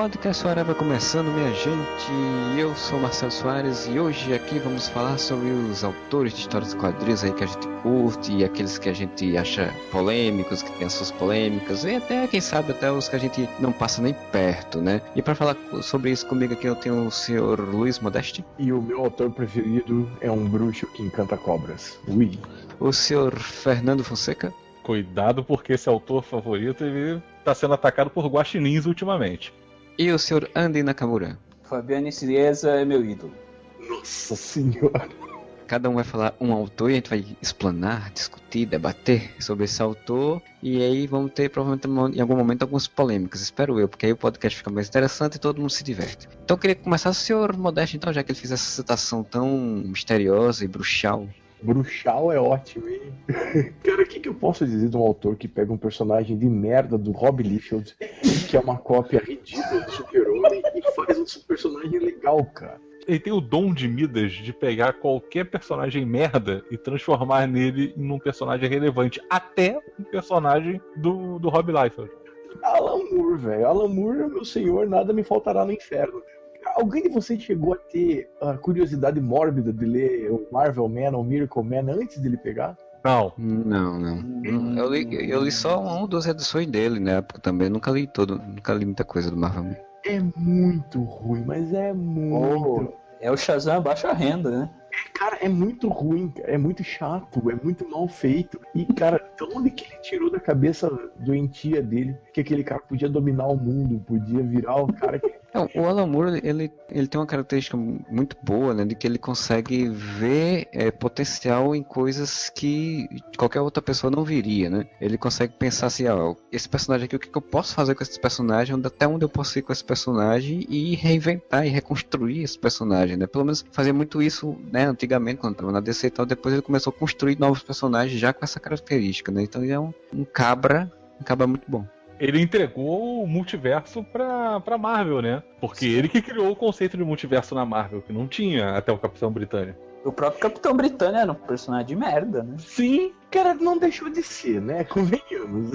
Podcast Areva começando, minha gente. Eu sou Marcelo Soares e hoje aqui vamos falar sobre os autores de histórias de quadrinhos aí que a gente curte e aqueles que a gente acha polêmicos, que tem as suas polêmicas e até, quem sabe, até os que a gente não passa nem perto, né? E para falar sobre isso comigo aqui eu tenho o senhor Luiz Modeste. E o meu autor preferido é um bruxo que encanta cobras. Ui. O senhor Fernando Fonseca. Cuidado porque esse autor favorito ele está sendo atacado por guaxinins ultimamente. E o senhor Andy Nakamura? Fabiane Cieza é meu ídolo. Nossa senhora. Cada um vai falar um autor e a gente vai explanar, discutir, debater sobre esse autor. E aí vamos ter provavelmente em algum momento algumas polêmicas, espero eu, porque aí o podcast fica mais interessante e todo mundo se diverte. Então eu queria começar o senhor Modesto, então, já que ele fez essa citação tão misteriosa e bruxal. Bruxal é ótimo, hein? Cara, o que, que eu posso dizer de um autor que pega um personagem de merda do Rob Liefeld, que é uma cópia ridícula do Super-Homem, e faz um personagem legal, cara? Ele tem o dom de Midas de pegar qualquer personagem merda e transformar nele em um personagem relevante, até um personagem do, do Rob Liefeld. Alan Moore, velho. Alan Moore é meu senhor, nada me faltará no inferno. Alguém de vocês chegou a ter a curiosidade mórbida de ler o Marvel Man ou Miracle Man antes dele pegar? Não. Não, não. Hum. Eu, li, eu li só uma ou duas edições dele na época também. nunca li todo, nunca li muita coisa do Marvel Man. É muito ruim, mas é muito. Oh, é o Shazam baixa renda, né? Cara, é muito ruim, é muito chato, é muito mal feito. E, cara, de onde que ele tirou da cabeça doentia dele que aquele cara podia dominar o mundo, podia virar o cara que não, o Alan Moore, ele, ele tem uma característica muito boa, né, de que ele consegue ver é, potencial em coisas que qualquer outra pessoa não viria, né? Ele consegue pensar assim, ó, esse personagem aqui, o que, que eu posso fazer com esse personagem, até onde eu posso ir com esse personagem e reinventar e reconstruir esse personagem, né? Pelo menos fazia muito isso, né, antigamente, quando estava na DC e tal, depois ele começou a construir novos personagens já com essa característica, né? Então ele é um, um cabra, um cabra muito bom ele entregou o multiverso pra, pra Marvel, né? Porque Sim. ele que criou o conceito de multiverso na Marvel, que não tinha até o Capitão Britânia. O próprio Capitão Britânia era um personagem de merda, né? Sim, cara, não deixou de ser, né? Convenhamos.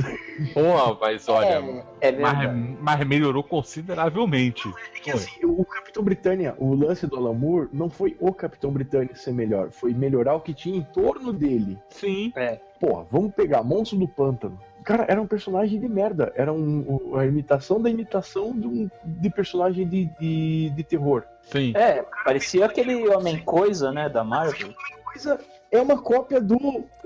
Pô, mas olha, é, é mas, mas, melhorou consideravelmente. É que, assim, o Capitão Britânia, o lance do Alan Moore, não foi o Capitão Britânia ser melhor, foi melhorar o que tinha em torno dele. Sim. É. Pô, vamos pegar Monstro do Pântano. Cara, era um personagem de merda. Era um, a imitação da imitação de, um, de personagem de, de, de terror. Sim. É, parecia aquele Homem-Coisa, né, da Marvel. Coisa é uma cópia do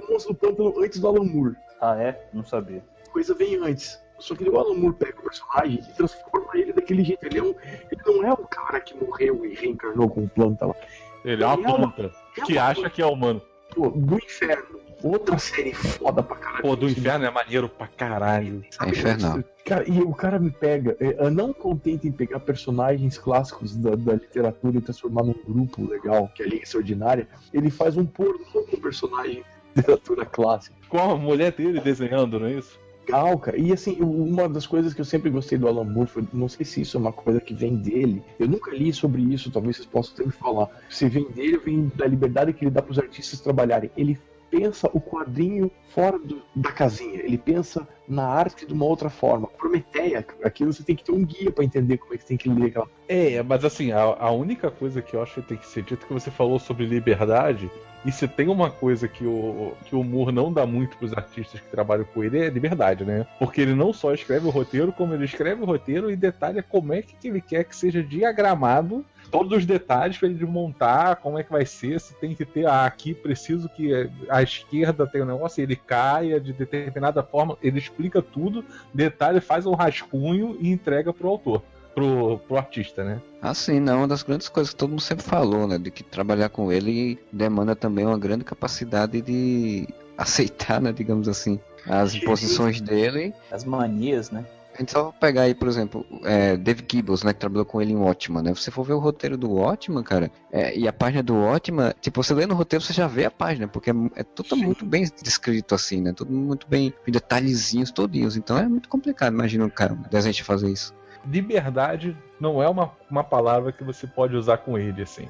Monstro do Pântano antes do Alan Moore. Ah, é? Não sabia. Coisa vem antes. Só que o Alan Moore pega o personagem e transforma ele daquele jeito. Ele, é um, ele não é um cara que morreu e reencarnou com planta lá. Ele é uma planta é uma, que é uma acha planta. que é humano. Pô, do inferno outra série foda pra caralho. Pô, do inferno é maneiro pra caralho. É infernal. Cara, e o cara me pega, é, não contente em pegar personagens clássicos da, da, literatura e transformar num grupo legal, que é a Liga Extraordinária, ele faz um pornô com personagem de literatura clássica. Com a mulher dele desenhando, não é isso? legal, cara. E assim, uma das coisas que eu sempre gostei do Alan Moore foi, não sei se isso é uma coisa que vem dele. Eu nunca li sobre isso, talvez vocês possam até me falar. Se vem dele, vem da liberdade que ele dá para os artistas trabalharem. Ele pensa o quadrinho fora do, da casinha, ele pensa na arte de uma outra forma. Prometeia, aqui você tem que ter um guia para entender como é que você tem que ler aquela. É, mas assim, a, a, única coisa que eu acho que tem que ser dito é que você falou sobre liberdade, e se tem uma coisa que o, que o Moore não dá muito pros artistas que trabalham com ele, é liberdade, né? Porque ele não só escreve o roteiro, como ele escreve o roteiro e detalha como é que ele quer que seja diagramado todos os detalhes para ele montar como é que vai ser, se tem que ter ah, aqui preciso que a esquerda tenha um negócio, ele caia de determinada forma, ele explica tudo, detalhe, faz um rascunho e entrega pro autor. Pro, pro artista, né? Assim, não, uma das grandes coisas que todo mundo sempre falou, né? De que trabalhar com ele demanda também uma grande capacidade de aceitar, né, digamos assim, as imposições dele. As manias, né? A gente só vai pegar aí, por exemplo, é, Dave Gibbons, né, que trabalhou com ele em Watchman, né? Você for ver o roteiro do Watchman, cara, é, e a página do Watchman, tipo, você lê no roteiro, você já vê a página, porque é, é tudo Sim. muito bem descrito, assim, né? Tudo muito bem, detalhezinhos todinhos. Então é muito complicado, imagina o cara, a gente fazer isso. Liberdade não é uma, uma palavra que você pode usar com ele, assim.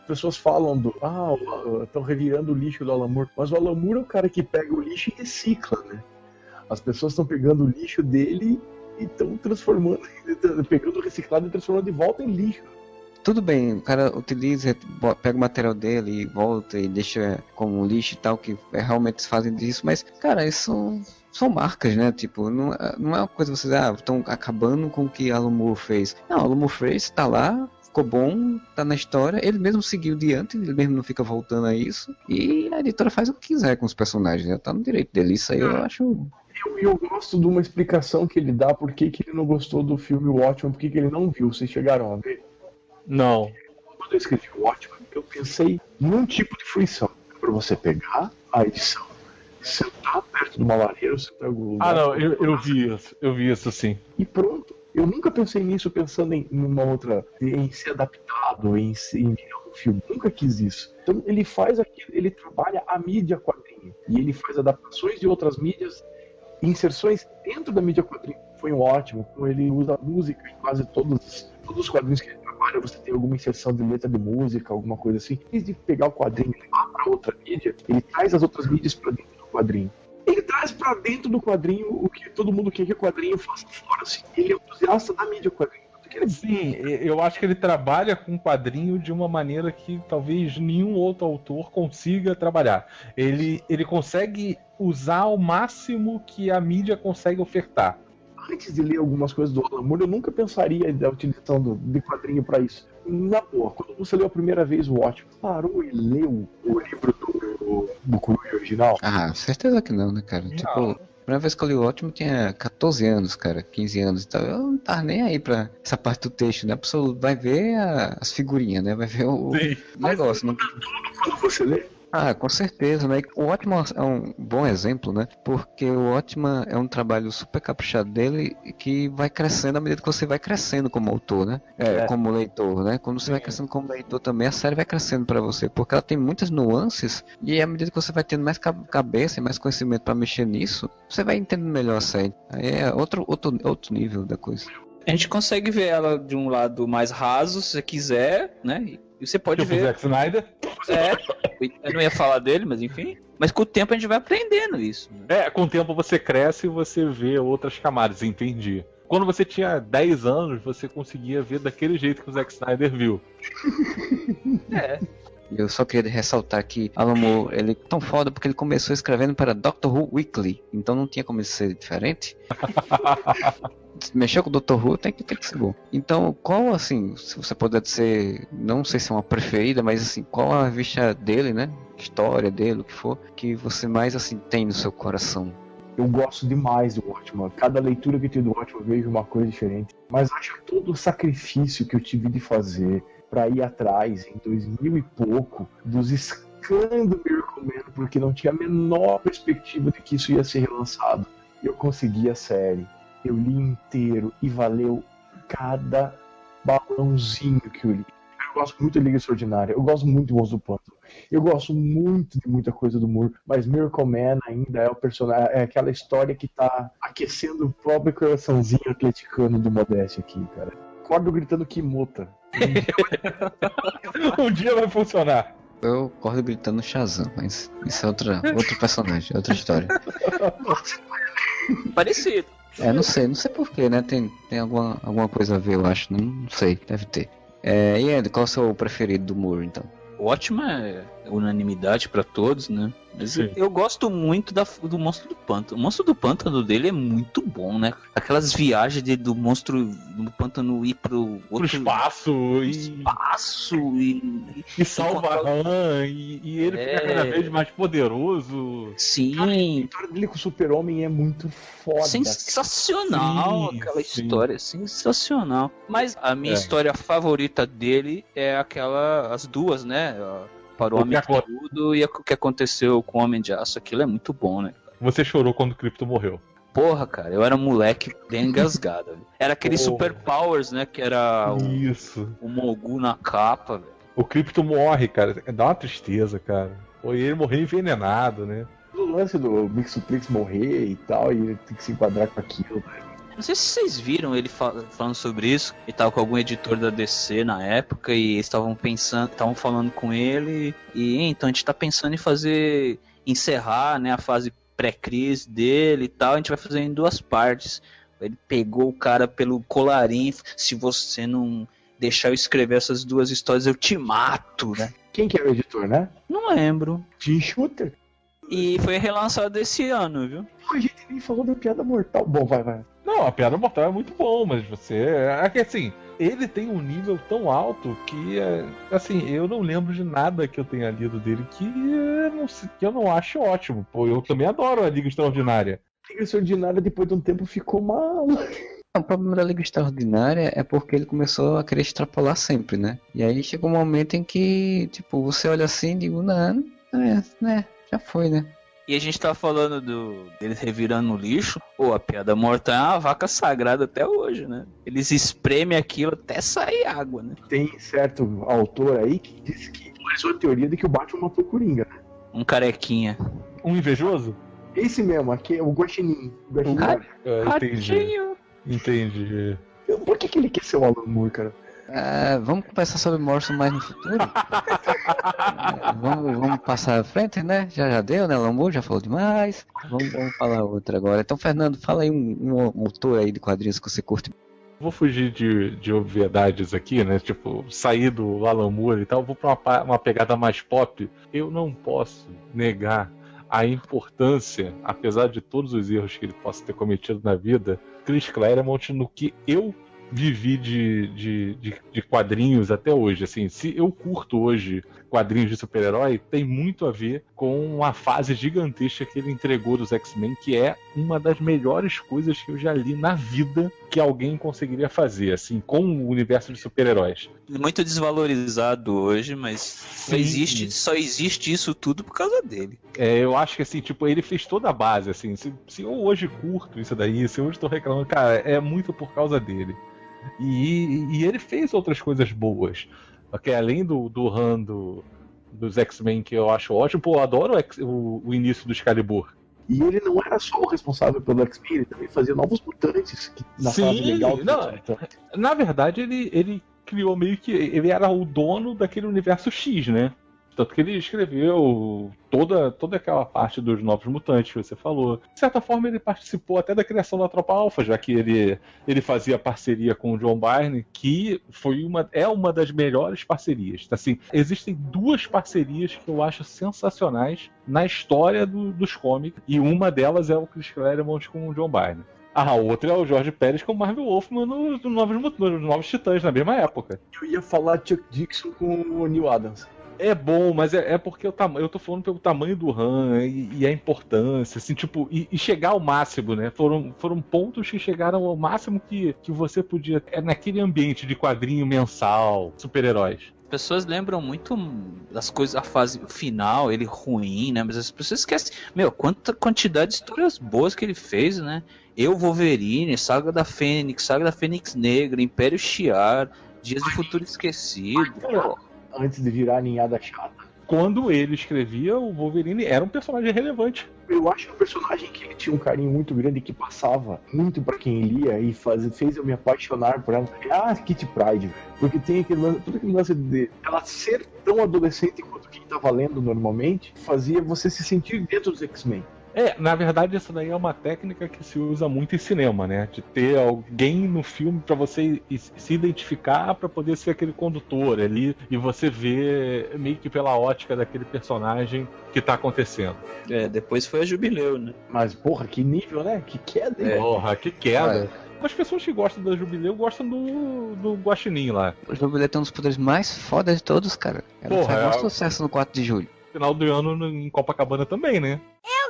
As pessoas falam do. Ah, estão revirando o lixo do Alan Moore. Mas o Alan Moore é o cara que pega o lixo e recicla, né? As pessoas estão pegando o lixo dele e estão transformando, pegando o reciclado e transformando de volta em lixo. Tudo bem, o cara utiliza, pega o material dele e volta e deixa como lixo e tal, que é, realmente fazem disso, mas, cara, isso são, são marcas, né? Tipo, não, é- não é uma coisa que vocês, ah, estão acabando com o que Moore fez. Não, Moore fez, tá lá, ficou bom, tá na história, ele mesmo seguiu diante, ele mesmo não fica voltando a isso, e a editora faz o que quiser com os personagens, né? Tá no direito dele, isso aí eu acho... Eu, eu gosto de uma explicação que ele dá por que, que ele não gostou do filme Watchmen, por que, que ele não viu. Vocês chegaram a ver? Não. Quando eu escrevi o Watchmen, eu pensei num tipo de fruição. Para você pegar a edição, sentar perto de uma lareira, ou sentar em algum lugar. Ah, não, eu, eu vi isso. Eu vi isso sim. E pronto. Eu nunca pensei nisso pensando em numa outra. em ser adaptado, em, ser, em virar um filme. Nunca quis isso. Então ele faz aquilo, ele trabalha a mídia quadrinho. E ele faz adaptações de outras mídias, inserções dentro da mídia quadrinho. Foi um ótimo. Como ele usa música em quase todos, todos os quadrinhos que ele trabalha, você tem alguma inserção de letra de música, alguma coisa assim. Em vez de pegar o quadrinho e levar para outra mídia, ele traz as outras mídias para dentro do quadrinho ele traz pra dentro do quadrinho o que todo mundo quer que o quadrinho faça fora. Assim. Ele é entusiasta da mídia quadrinho. Ele- Sim, eu acho que ele trabalha com quadrinho de uma maneira que talvez nenhum outro autor consiga trabalhar. Ele, ele consegue usar ao máximo que a mídia consegue ofertar. Antes de ler algumas coisas do Alan Moore, eu nunca pensaria da utilização do, de quadrinho pra isso. Na boa, quando você leu a primeira vez o Watchmen, parou e leu o livro do, do Coruja original? Ah, certeza que não, né, cara? Tipo, a primeira vez que eu li o ótimo tinha 14 anos, cara, 15 anos e tal. Eu não tava nem aí pra essa parte do texto, né? A pessoa vai ver a- as figurinhas, né? Vai ver o, Sim. o negócio. Não... Quando você lê, Ah, com certeza, né? O Ótimo é um bom exemplo, né? Porque o Ótimo é um trabalho super caprichado dele e que vai crescendo à medida que você vai crescendo como autor, né? É, É. como leitor, né? Quando você vai crescendo como leitor também, a série vai crescendo pra você, porque ela tem muitas nuances e à medida que você vai tendo mais ca- cabeça e mais conhecimento pra mexer nisso, você vai entendendo melhor a série. Aí é outro, outro, outro nível da coisa. A gente consegue ver ela de um lado mais raso, se você quiser, né? E você pode Tipo o ver. Zack Snyder. É, eu não ia falar dele, mas enfim. Mas com o tempo a gente vai aprendendo isso. né? É, com o tempo você cresce e você vê outras camadas, entendi. Quando você tinha 10 anos, você conseguia ver daquele jeito que o Zack Snyder viu. É. E Eu só queria ressaltar que Alan Moore, ele é tão foda porque ele começou escrevendo para Doctor Who Weekly, então não tinha como ser diferente. Mexeu com o Doctor Who tem que, tem que ser bom. Então, qual, assim, se você puder ser, não sei se é uma preferida, mas assim, qual a revista dele, né? História dele, o que for, que você mais, assim, tem no seu coração? eu gosto demais do Watchmen. Cada leitura que eu tenho do Watchmen eu vejo uma coisa diferente. Mas acho que todo o sacrifício que eu tive de fazer para ir atrás em 2000 e pouco dos do Miracle Man, porque não tinha a menor perspectiva de que isso ia ser relançado. Eu consegui a série, eu li inteiro e valeu cada balãozinho que eu li. Eu gosto muito de Liga Extraordinária, eu gosto muito de Monstro do Pântano, eu gosto muito de muita coisa do Moore, mas Miracle Man ainda é o personagem, é aquela história que tá aquecendo o próprio coraçãozinho atleticano do Modeste aqui, cara. Acordo gritando Kimota. um dia vai funcionar. Eu acordo gritando Shazam, mas isso é outra, outro personagem, outra história. Parecido. É, não sei, não sei porquê, né? Tem, tem alguma, alguma coisa a ver, eu acho. Não, não sei, deve ter. É, e Andy, qual é o seu preferido do Moore, então? É unanimidade pra todos, né? Mas Sim. eu gosto muito da, do Monstro do Pântano. O Monstro do Pântano dele é muito bom, né? Aquelas viagens de- do monstro do pântano ir pro Pro outro espaço e, espaço e, e salva a Han, e, e ele É. fica cada vez mais poderoso. A sim, história dele com o Super-Homem é muito foda. sensacional Sim, aquela sim. história, sensacional. Mas a minha É. história favorita dele é aquela as duas, né? Para o O Homem que de Tudo e o que aconteceu com o Homem de Aço. Aquilo é muito bom, né? Você chorou quando o Krypto morreu. Porra, cara, eu era moleque bem engasgado. velho. Era aquele Porra. Super Powers, né? Que era o, Isso. o Mogu na capa, velho. O Krypto morre, cara. Dá uma tristeza, cara. Foi ele morrer envenenado, né? O lance do Mixuplix morrer e tal, e ele tem que se enquadrar com aquilo. Não sei se vocês viram ele fa- falando sobre isso. Ele tava com algum editor da DC na época e eles estavam pensando, estavam falando com ele. E "Hein, então a gente tá pensando em fazer, encerrar, né, a fase pré-crise dele e tal. A gente vai fazer em duas partes. Ele pegou o cara pelo colarinho. Se você não deixar eu escrever essas duas histórias, eu te mato, né? Quem que era o editor, né? Não lembro. Tim Shooter. E foi relançado esse ano, viu? A gente nem falou da piada mortal. Bom, vai, vai. Não, a Piada Mortal é muito bom, mas você. É que assim, ele tem um nível tão alto que, é, assim, eu não lembro de nada que eu tenha lido dele que, é, não que eu não acho ótimo. Pô, eu também adoro a Liga Extraordinária. Liga Extraordinária, depois de um tempo, ficou mal. O problema da Liga Extraordinária é porque ele começou a querer extrapolar sempre, né? E aí chegou um momento em que, tipo, você olha assim e digo, não, é, né, já foi, né? E a gente tá falando do deles revirando no lixo. Pô, a piada mortal é uma vaca sagrada até hoje, né? Eles espremem aquilo até sair água, né? Tem certo autor aí que disse que começou a teoria de que o Batman matou o Coringa. Um carequinha. Um invejoso? Esse mesmo, aqui é o Guaxinim. O Guaxinim. É, entendi. Entendi. Por que, que ele quer ser o Alan Moore, cara? Ah, vamos conversar sobre Morrison mais no futuro? Vamos, vamos passar à frente, né? Já já deu, né? Lambu já falou demais. Vamos, vamos falar outra agora. Então, Fernando, fala aí um, um, um autor aí de quadrinhos que você curte. Vou fugir de, de obviedades aqui, né? Tipo, sair do Alan Moore e tal. Vou pra uma, uma pegada mais pop. Eu não posso negar a importância, apesar de todos os erros que ele possa ter cometido na vida, Chris Claremont no que eu vivi de, de, de, de quadrinhos até hoje. Assim, se eu curto hoje quadrinhos de super-herói, tem muito a ver com a fase gigantesca que ele entregou dos X-Men, que é uma das melhores coisas que eu já li na vida que alguém conseguiria fazer, assim, com o universo de super-heróis. Muito desvalorizado hoje, mas só existe, só existe isso tudo por causa dele. É, eu acho que assim, tipo, ele fez toda a base, assim. Se, se eu hoje curto isso daí, se eu hoje tô reclamando, cara, é muito por causa dele. E, e ele fez outras coisas boas. Porque além do, do Han do, dos X-Men, que eu acho ótimo, pô, eu adoro o, X- o- o início do Excalibur. E ele não era só o responsável pelo X-Men, ele também fazia novos mutantes. Que, na Sim, fase legal não. Na verdade, ele, ele criou meio que. Ele era o dono daquele universo X, né? Tanto que ele escreveu toda, toda aquela parte dos Novos Mutantes que você falou. De certa forma, ele participou até da criação da Tropa Alpha, já que ele, ele fazia parceria com o John Byrne, que foi uma, é uma das melhores parcerias. Assim, existem duas parcerias que eu acho sensacionais na história do- dos cómics, e uma delas é o Chris Claremont com o John Byrne. A outra é o Jorge Pérez com o Marvel Wolfman nos no Novos, nos Novos Titãs, na mesma época. Eu ia falar Chuck Dixon com o Neil Adams. É bom, mas é, é porque o tamanho. Eu tô falando pelo tamanho do RAM e, e a importância, assim, tipo, e, e chegar ao máximo, né? Foram, foram pontos que chegaram ao máximo que, que você podia. É naquele ambiente de quadrinho mensal, super-heróis. As pessoas lembram muito das coisas, a fase final, ele ruim, né? Mas as pessoas esquecem, meu, quanta quantidade de histórias boas que ele fez, né? Eu, Wolverine, Saga da Fênix, Saga da Fênix Negra, Império Shi'ar, Dias do Futuro Esquecido. pô. Antes de virar a ninhada chata. Quando ele escrevia, o Wolverine era um personagem relevante. Eu acho que o personagem que ele tinha um carinho muito grande que passava muito pra quem lia e faz, fez eu me apaixonar por ela é a Kitty Pride, velho. Porque tem aquele lance, todo aquele lance de ela ser tão adolescente quanto quem tava lendo normalmente, fazia você se sentir dentro dos X-Men. É, na verdade, essa daí é uma técnica que se usa muito em cinema, né? De ter alguém no filme pra você se identificar pra poder ser aquele condutor ali e você ver meio que pela ótica daquele personagem que tá acontecendo. É, depois foi a Jubileu, né? Mas, porra, que nível, né? Que queda, hein? Porra, que queda! As pessoas que gostam da Jubileu gostam do, do Guaxinim lá. O Jubileu tem um dos poderes mais fodas de todos, cara. Ela Porra, faz é- maior sucesso no 4 de julho. Final do ano no- em Copacabana também, né?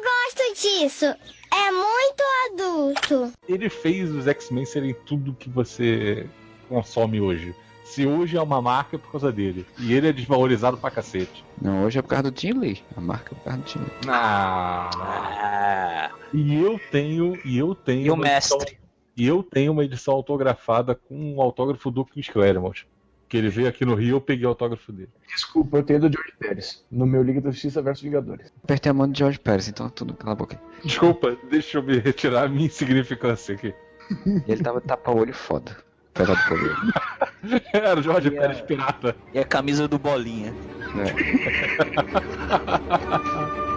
gosto disso. É muito adulto. Ele fez os X-Men serem tudo que você consome hoje. Se hoje é uma marca é por causa dele. E ele é desvalorizado pra cacete. Não, hoje é por causa do Tim Lee. A marca é por causa do Tim Lee. Ah. Ah, E eu tenho. E eu tenho. e o uma edição- mestre? e eu tenho uma edição autografada com o autógrafo do Chris Claremont. Que ele veio aqui no Rio, eu peguei o autógrafo dele. Desculpa, eu tenho do George Pérez. No meu Liga da Justiça versus Vingadores. Apertei a mão de George Pérez, então tudo cala a boca. Desculpa, deixa eu me retirar a minha insignificância aqui. Ele tava tapa-olho foda. Do. Era o Jorge E a- Pérez Pirata. E a camisa do Bolinha. É.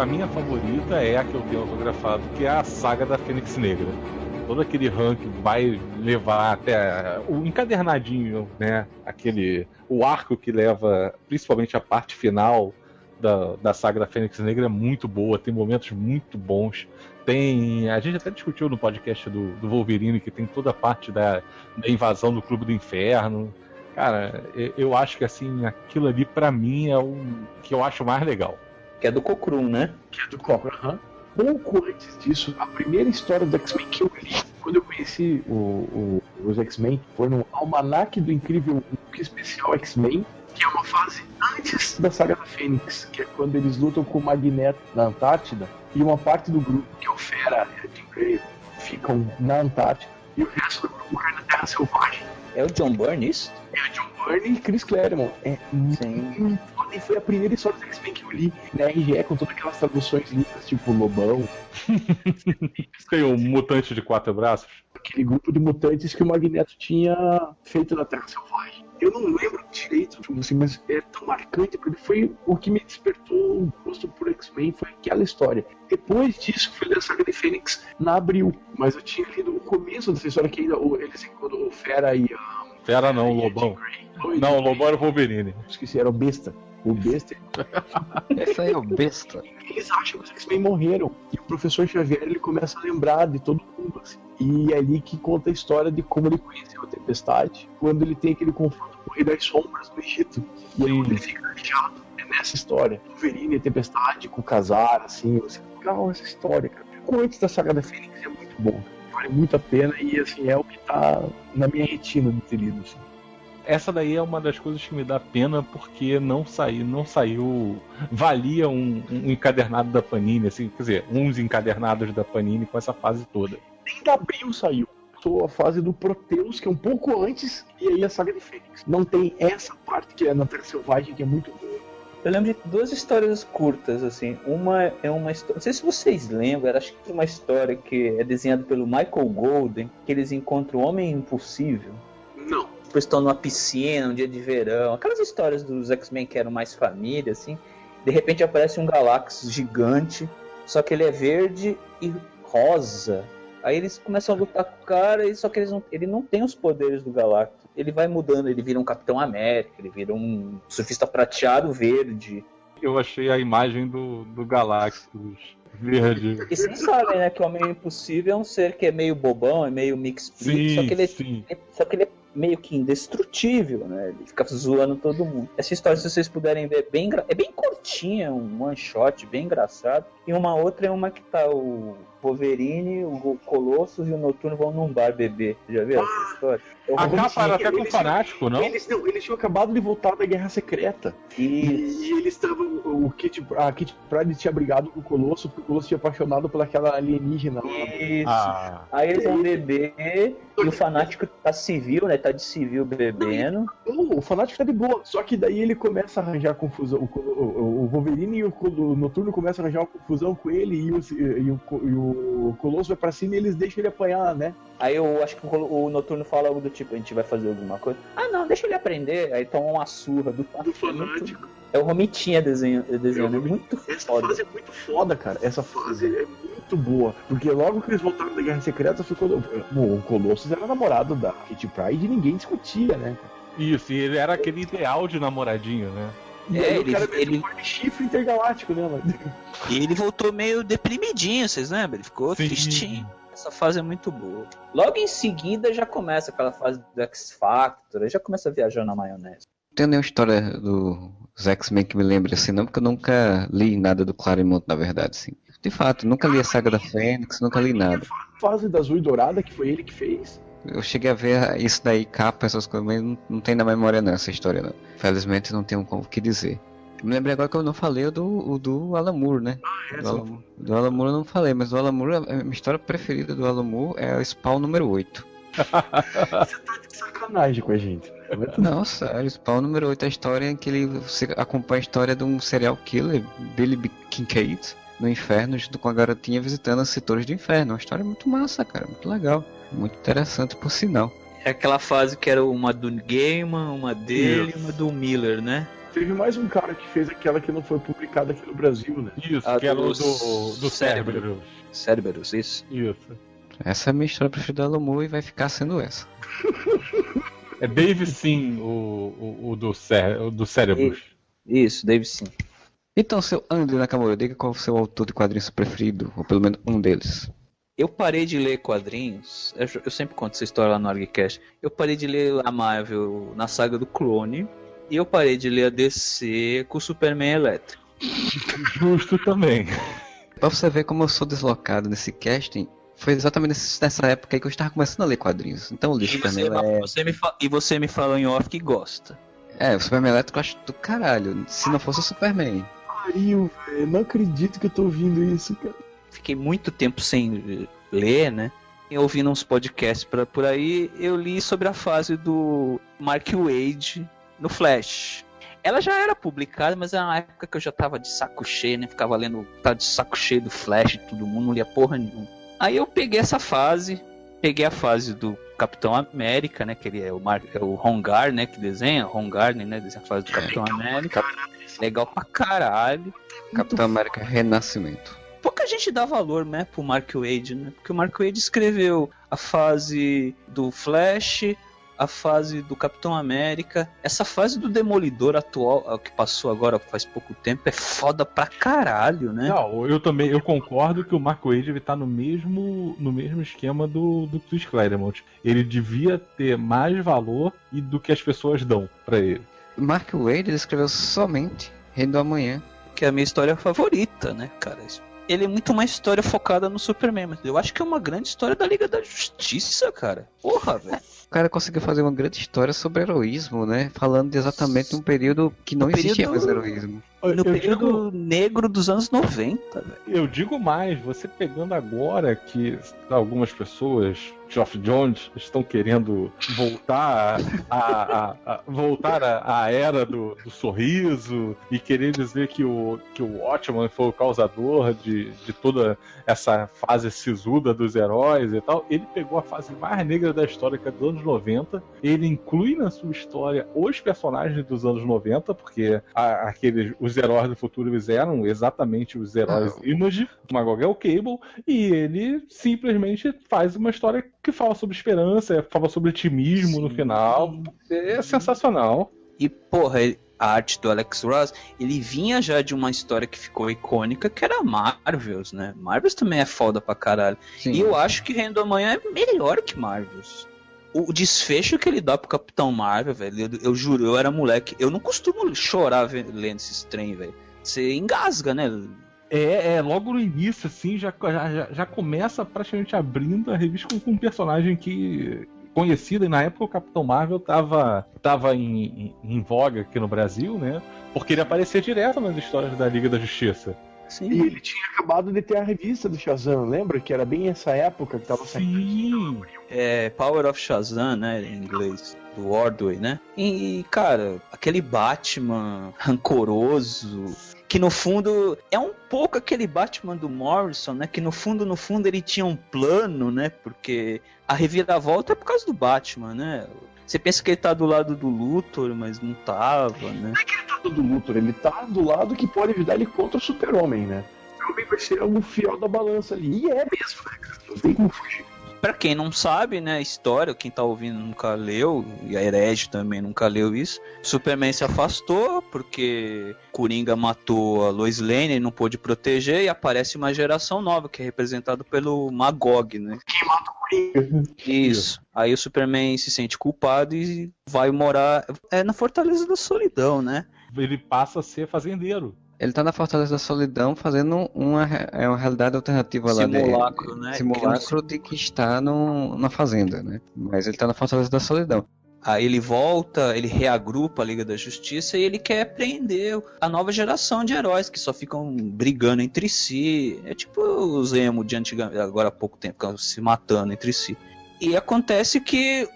A minha favorita é a que eu tenho autografado, que é a saga da Fênix Negra. Todo aquele ranking vai levar até o encadernadinho, né? Aquele. O arco que leva principalmente a parte final da, da saga da Fênix Negra é muito boa, tem momentos muito bons. Tem. A gente até discutiu no podcast do, do Wolverine que tem toda a parte da, da invasão do Clube do Inferno. Cara, eu, acho que assim, aquilo ali pra mim é o que eu acho mais legal. Que é do Cocrum, né? Que é do Cochran. aham. Pouco antes disso, a primeira história do X-Men que eu li, quando eu conheci o- o- os X-Men, foi no Almanac do Incrível Hulk Especial X-Men, que é uma fase antes da saga da Fênix, que é quando eles lutam com o Magneto na Antártida, e uma parte do grupo, que é o Fera e a Jean Grey, ficam na Antártida, e o resto do grupo cai na Terra Selvagem. É o John Byrne isso? É a John Byrne e Chris Claremont. É Sim. muito e foi a primeira história do X-Men que eu li na RGE, com todas aquelas traduções lindas, tipo Lobão, Tem um mutante de quatro braços. aquele grupo de mutantes que o Magneto tinha feito na Terra Selvagem. Eu não lembro direito, tipo assim, mas é tão marcante, porque foi o que me despertou o gosto por X-Men, foi aquela história. Depois disso, foi da saga de Fênix na Abril, mas eu tinha lido o começo dessa história que ainda eles encontram o Fera e a. Fera não, e Lobão. Não, o Lobão era o Wolverine. Esqueci, era o Besta. O Besta Esse aí é o besta. eles acham que os X-Men morreram. E o professor Xavier ele começa a lembrar de todo mundo. Assim. E é ali que conta a história de como ele conheceu a Tempestade, quando ele tem aquele confronto com o Rei das Sombras no Egito. E aí ele fica arejado. É nessa história. Wolverine e a Tempestade com o Kazar, assim. Você legal essa história, cara. Como antes da saga da Fênix é muito bom. Vale muito a pena e assim, é o que tá na minha retina de ter lido. Assim. Essa daí é uma das coisas que me dá pena porque não saiu, não saiu. Valia um, um encadernado da Panini, assim, quer dizer, uns encadernados da Panini com essa fase toda. Nem da Abril saiu. A fase do Proteus, que é um pouco antes, e aí a saga de Fênix. Não tem essa parte que é na Terra Selvagem, que é muito boa. Eu lembro de duas histórias curtas, assim. Uma é uma história. Não sei se vocês lembram, acho que é uma história que é desenhada pelo Michael Golden, que eles encontram o Homem Impossível. Não. Depois estão numa piscina, um dia de verão. Aquelas histórias dos X-Men que eram mais família, assim. De repente aparece um Galactus gigante, só que ele é verde e rosa. Aí eles começam a lutar com o cara, e só que eles não, ele não tem os poderes do Galactus. Ele vai mudando, ele vira um Capitão América, ele vira um surfista prateado verde. Eu achei a imagem do, do Galactus verde. E vocês sabem, né, que o Homem Impossível é um ser que é meio bobão, é meio mix só que ele é. Só que ele é meio que indestrutível, né? Ele fica zoando todo mundo. Essa história, se vocês puderem ver, é bem, é bem curtinha, um one shot, bem engraçado. E uma outra é uma que tá o Wolverine, o Colossus e o Noturno vão num bar beber. Já viu essa história? O A capa era até com fanático, não? Eles, não, eles tinham acabado de voltar da Guerra Secreta. Isso. E, eles estavam. O Kit, a Kit Pride tinha brigado com o Colosso, porque o Colosso tinha apaixonado por aquela alienígena lá. Isso. Ah, Aí eles vão beber e o fanático tá civil, né? Tá de civil bebendo. Não, o fanático tá de boa. Só que daí ele começa a arranjar confusão. O, o, o Wolverine e o, o Noturno começam a arranjar uma confusão com ele e o, e o, e o Colosso vai pra cima e eles deixam ele apanhar, né? Aí eu acho que o, o Noturno fala algo do tipo, a gente vai fazer alguma coisa. Ah não, deixa ele aprender. Aí toma uma surra do Do fanático. É, muito- fanático. é o Romitinha desenhando, desenhando. É muito Essa foda. fase é muito foda, cara. Essa fase é muito boa. Porque logo que eles voltaram da Guerra Secreta, ficou. Bom, o Colossus era namorado da Kitty Pride e ninguém discutia, né? isso, e ele era aquele ideal de namoradinho, né? E É, ele- o ele- um chifre intergaláctico, né, mano? E ele voltou meio deprimidinho, vocês lembram? Ele ficou Sim. tristinho. Essa fase é muito boa. Logo em seguida já começa aquela fase do X Factor, aí já começa a viajar na maionese. Não tem nenhuma história do os X-Men que me lembrem assim, não, porque eu nunca li nada do Claremont, na verdade, assim. De fato, nunca li a saga da Fênix, nunca li nada. Fase da Azul e Dourada, que foi ele que fez. Eu cheguei a ver isso daí, capa, essas coisas, mas não, não tem na memória não, essa história não. Felizmente não tenho o que dizer. Eu me lembrei agora que eu não falei o do, do Alan Moore, né? Do Alan, do Alan Moore eu não falei, mas do Alan Moore, a minha história preferida do Alan Moore é o Spawn número 8. Você tá de sacanagem com a gente. Não, sério, Spawn número 8 é a história em que ele você acompanha a história de um serial killer, Billy B. Kincaid, no inferno, junto com a garotinha visitando os setores do inferno. Uma história muito massa, cara, muito legal. Muito interessante por sinal. É aquela fase que era uma do Gaiman, uma dele e uma do Miller, né? Teve mais um cara que fez aquela que não foi publicada aqui no Brasil, né? Isso, A que era do, do cérebro. cérebro. Cerberus, isso. Isso. Essa é a minha história preferida do Alan Moore e vai ficar sendo essa. É Dave Sim, o, o, o do, cé o do cérebro. Isso, Dave sim. Então, seu André Nakamura, diga qual é o seu autor de quadrinhos preferido, ou pelo menos um deles. Eu parei de ler quadrinhos, eu, eu sempre conto essa história lá no ArgCast. Eu parei de ler a Marvel na saga do Clone, e eu parei de ler a DC com o Superman elétrico. Justo também. Pra você ver como eu sou deslocado nesse casting, foi exatamente nessa época aí que eu estava começando a ler quadrinhos. Então eu li E Superman você, Elétrico. você me fa- e você me falou em off que gosta. É, o Superman Elétrico eu acho do caralho. Se não fosse o Superman. Pariu, velho. Não acredito que eu tô ouvindo isso, cara. Fiquei muito tempo sem ler, né? E ouvindo uns podcasts pra, por aí, eu li sobre a fase do Mark Wade no Flash. Ela já era publicada, mas era uma época que eu já tava de saco cheio, né? Ficava lendo, tava de saco cheio do Flash, todo mundo, não lia porra nenhuma. Aí eu peguei essa fase, peguei a fase do Capitão América, né? Que ele é o, Mar, é o Ron Garner, né? Que desenha, Ron Garner, né? Desenha a fase do Capitão América. Legal pra caralho. Capitão América Renascimento. pouca gente dá valor, né, pro Mark Wade, né? Porque o Mark Wade escreveu a fase do Flash, a fase do Capitão América, essa fase do Demolidor atual, a que passou agora faz pouco tempo, é foda pra caralho, né? Não, eu também eu concordo que o Mark Wade ele tá no mesmo, no mesmo esquema do, do Chris Claremont. Ele devia ter mais valor e do que as pessoas dão pra ele. Mark Wade ele escreveu somente Reino do Amanhã. Que é a minha história favorita, né, cara? Ele é muito uma história focada no Superman, mas eu acho que é uma grande história da Liga da Justiça, cara. Porra, velho. O cara conseguiu fazer uma grande história sobre heroísmo, né? Falando de exatamente um período que não Um existia período- mais heroísmo. No eu, período digo, negro dos anos 90, velho. eu digo mais, você pegando agora que algumas pessoas, Geoff Jones, estão querendo voltar a, a- a- voltar à era do, do sorriso e querer dizer que o, que o Watchman foi o causador de, de toda essa fase sisuda dos heróis e tal. Ele pegou a fase mais negra da história, que é dos anos 90. Ele inclui na sua história os personagens dos anos 90, porque a- aqueles, os heróis do futuro eles eram exatamente os heróis Não. Image, do Magogel Cable, e ele simplesmente faz uma história que fala sobre esperança, fala sobre otimismo no Sim. final. É sensacional. E, porra, ele- a arte do Alex Ross, ele vinha já de uma história que ficou icônica, que era Marvels, né? Marvels também é foda pra caralho. Sim. E eu acho que Reino do Amanhã é melhor que Marvels. O desfecho que ele dá pro Capitão Marvel, velho, eu, eu juro, eu era moleque. Eu não costumo chorar lendo esses trem, velho. Você engasga, né? É, é, logo no início, assim, já, já- já começa praticamente abrindo a revista com, com um personagem que. conhecido, e na época o Capitão Marvel tava, tava em, em, em voga aqui no Brasil, né? Porque ele aparecia direto nas histórias da Liga da Justiça. E Sim. ele tinha acabado de ter a revista do Shazam, lembra? Que era bem essa época que tava saindo. Sim! É Power of Shazam, né? Em inglês. Do Ordway, né? E, cara, aquele Batman rancoroso. Que no fundo é um pouco aquele Batman do Morrison, né? Que no fundo, no fundo, ele tinha um plano, né? Porque a reviravolta é por causa do Batman, né? Você pensa que ele tá do lado do Luthor, mas não tava, né? do Luthor, ele tá do lado que pode ajudar ele contra o Super-Homem, né? O Super-Homem vai ser o fiel da balança ali. E é mesmo, né? Não tem como fugir. Pra quem não sabe, né, a história, quem tá ouvindo nunca leu, e a Herege também nunca leu isso. Superman se afastou porque Coringa matou a Lois Lane, ele não pôde proteger, e aparece uma geração nova, que é representada pelo Magog, né? Isso. Aí o Superman se sente culpado e vai morar é, na Fortaleza da Solidão, né? ele passa a ser fazendeiro. Ele tá na Fortaleza da Solidão fazendo uma, é uma realidade alternativa lá Simulacro, de, né? Simulacro de que está no, na fazenda, né? Mas ele tá na Fortaleza da Solidão. Aí ele volta, ele reagrupa a Liga da Justiça e ele quer prender a nova geração de heróis que só ficam brigando entre si. É tipo os emo de antigamente, agora há pouco tempo, ficam se matando entre si. E acontece que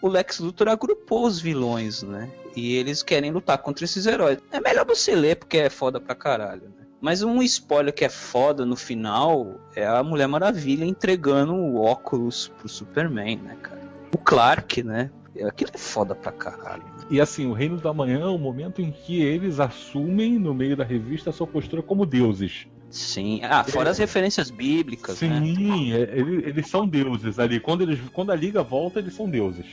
o Lex Luthor agrupou os vilões, né? E eles querem lutar contra esses heróis. É melhor você ler porque é foda pra caralho, né? Mas um spoiler que é foda no final é a Mulher Maravilha entregando o óculos pro Superman, né, cara? O Clark, né? Aquilo é foda pra caralho. E assim, o Reino da Manhã é o momento em que eles assumem, no meio da revista, a sua postura como deuses. Sim. Ah, fora as referências bíblicas, né? Sim, é, ele- eles são deuses ali. Quando, eles, quando a Liga volta, eles são deuses.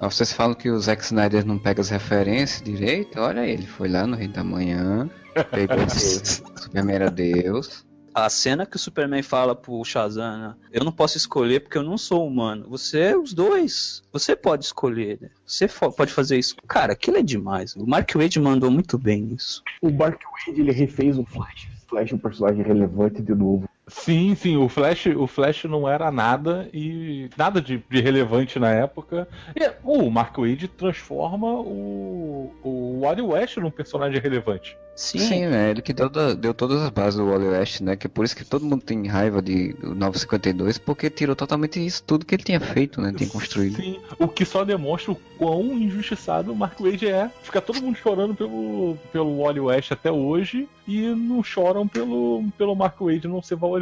Vocês falam que o Zack Snyder não pega as referências direito? Olha ele, foi lá no Rei da Manhã, pegou esse Superman era Deus. A cena que o Superman fala pro Shazam, né? eu não posso escolher porque eu não sou humano. Você é os dois. Você pode escolher. né? Você pode fazer isso. Cara, aquilo é demais. O Mark Wade mandou muito bem isso. O Mark Wade ele refez o Flash. Flash um personagem relevante de novo. Sim, sim, o Flash, o Flash não era nada e nada de, de relevante na época. E, o Mark Wade transforma o, o Wally West num personagem relevante. Sim. Sim, né? Ele que deu, deu todas as bases do Wally West, né? Que é por isso que todo mundo tem raiva de, do 952, porque tirou totalmente isso tudo que ele tinha feito, né? Tinha construído. Sim, o que só demonstra o quão injustiçado o Mark Wade é. Fica todo mundo chorando pelo, pelo Wally West até hoje e não choram pelo, pelo Mark Wade não ser valorizado.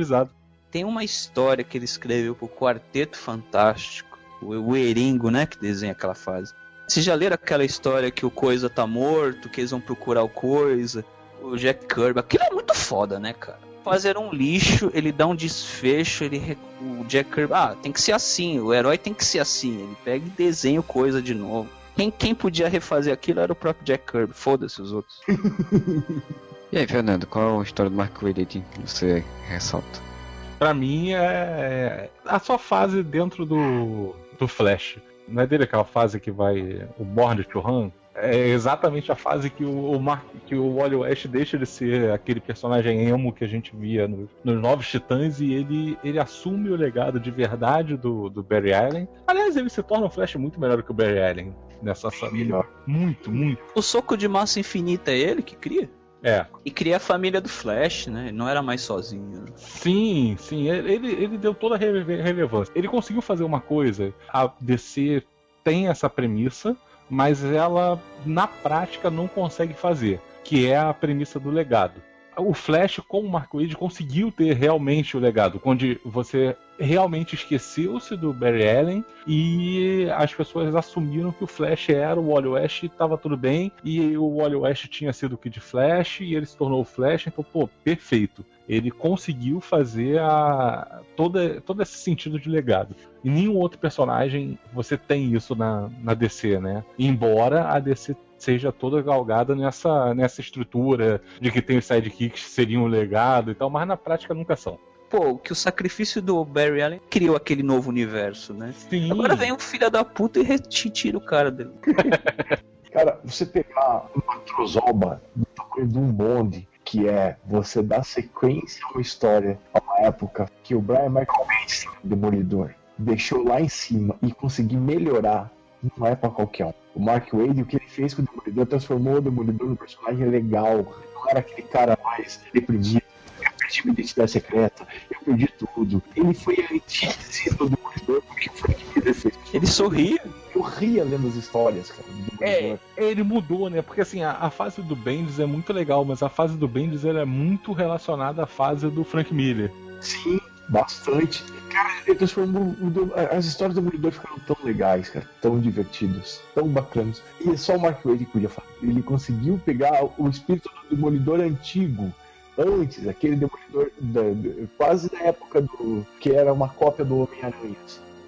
Tem uma história que ele escreveu pro Quarteto Fantástico. O, o Eringo, né? Que desenha aquela fase. Vocês já leram aquela história que o Coisa tá morto, que eles vão procurar o Coisa? O Jack Kirby. Aquilo é muito foda, né, cara? Fazer um lixo, ele dá um desfecho, ele o Jack Kirby, ah, tem que ser assim, o herói tem que ser assim, ele pega e desenha o coisa de novo. Quem, quem podia refazer aquilo era o próprio Jack Kirby, foda-se os outros. E aí, Fernando, qual a história do Mark Wade que você ressalta? Pra mim é a sua fase dentro do, do Flash. Não é dele aquela fase que vai o Born to Run? É exatamente a fase que o, o Mark, que o Wally West deixa de ser aquele personagem emo que a gente via no- nos Novos Titãs e ele, ele assume o legado de verdade do, do Barry Allen. Aliás, ele se torna um Flash muito melhor que o Barry Allen nessa família. Muito, muito. O soco de massa infinita é ele que cria? É. E cria a família do Flash, né? Ele não era mais sozinho. né? Sim, sim, ele, ele deu toda a rele- relevância. Ele conseguiu fazer uma coisa, a DC tem essa premissa, mas ela na prática não consegue fazer, que é a premissa do legado. O Flash, como o Mark Wade, conseguiu ter realmente o legado, onde você realmente esqueceu-se do Barry Allen e as pessoas assumiram que o Flash era o Wally West e estava tudo bem, e o Wally West tinha sido o Kid Flash e ele se tornou o Flash, então, pô, perfeito. Ele conseguiu fazer a, toda, todo esse sentido de legado. E nenhum outro personagem você tem isso na, na DC, né? Embora a DC seja toda galgada nessa, nessa estrutura de que tem os sidekicks que seriam um legado e tal, mas na prática nunca são. Pô, que o sacrifício do Barry Allen criou aquele novo universo, né? Sim. Agora vem um filho da puta e retira o cara dele. Cara, você pegar uma trozoba do tamanho de um bonde, que é você dar sequência a uma história, a uma época que o Brian Michael Bendis, Demolidor, deixou lá em cima e conseguir melhorar, não é pra qualquer um. O Mark Wade, o que ele fez com o Demolidor, transformou o Demolidor num personagem legal. Não era aquele cara mais deprimido. Minha identidade secreta, eu perdi tudo. Ele foi a antítese do Demolidor porque o Frank Miller fez. Ele sorria. Eu ria lendo as histórias, cara. É, ele mudou, né? Porque assim, a, a fase do Bendis é muito legal, mas a fase do Bendis ela é muito relacionada à fase do Frank Miller. Sim, bastante. Cara, ele transformou o as histórias do Demolidor ficaram tão legais, cara, tão divertidas, tão bacanas. E é só o Mark Wade que podia fazer. Ele conseguiu pegar o espírito do Demolidor antigo, antes, aquele Demolidor da- da- quase na época do que era uma cópia do Homem-Aranha.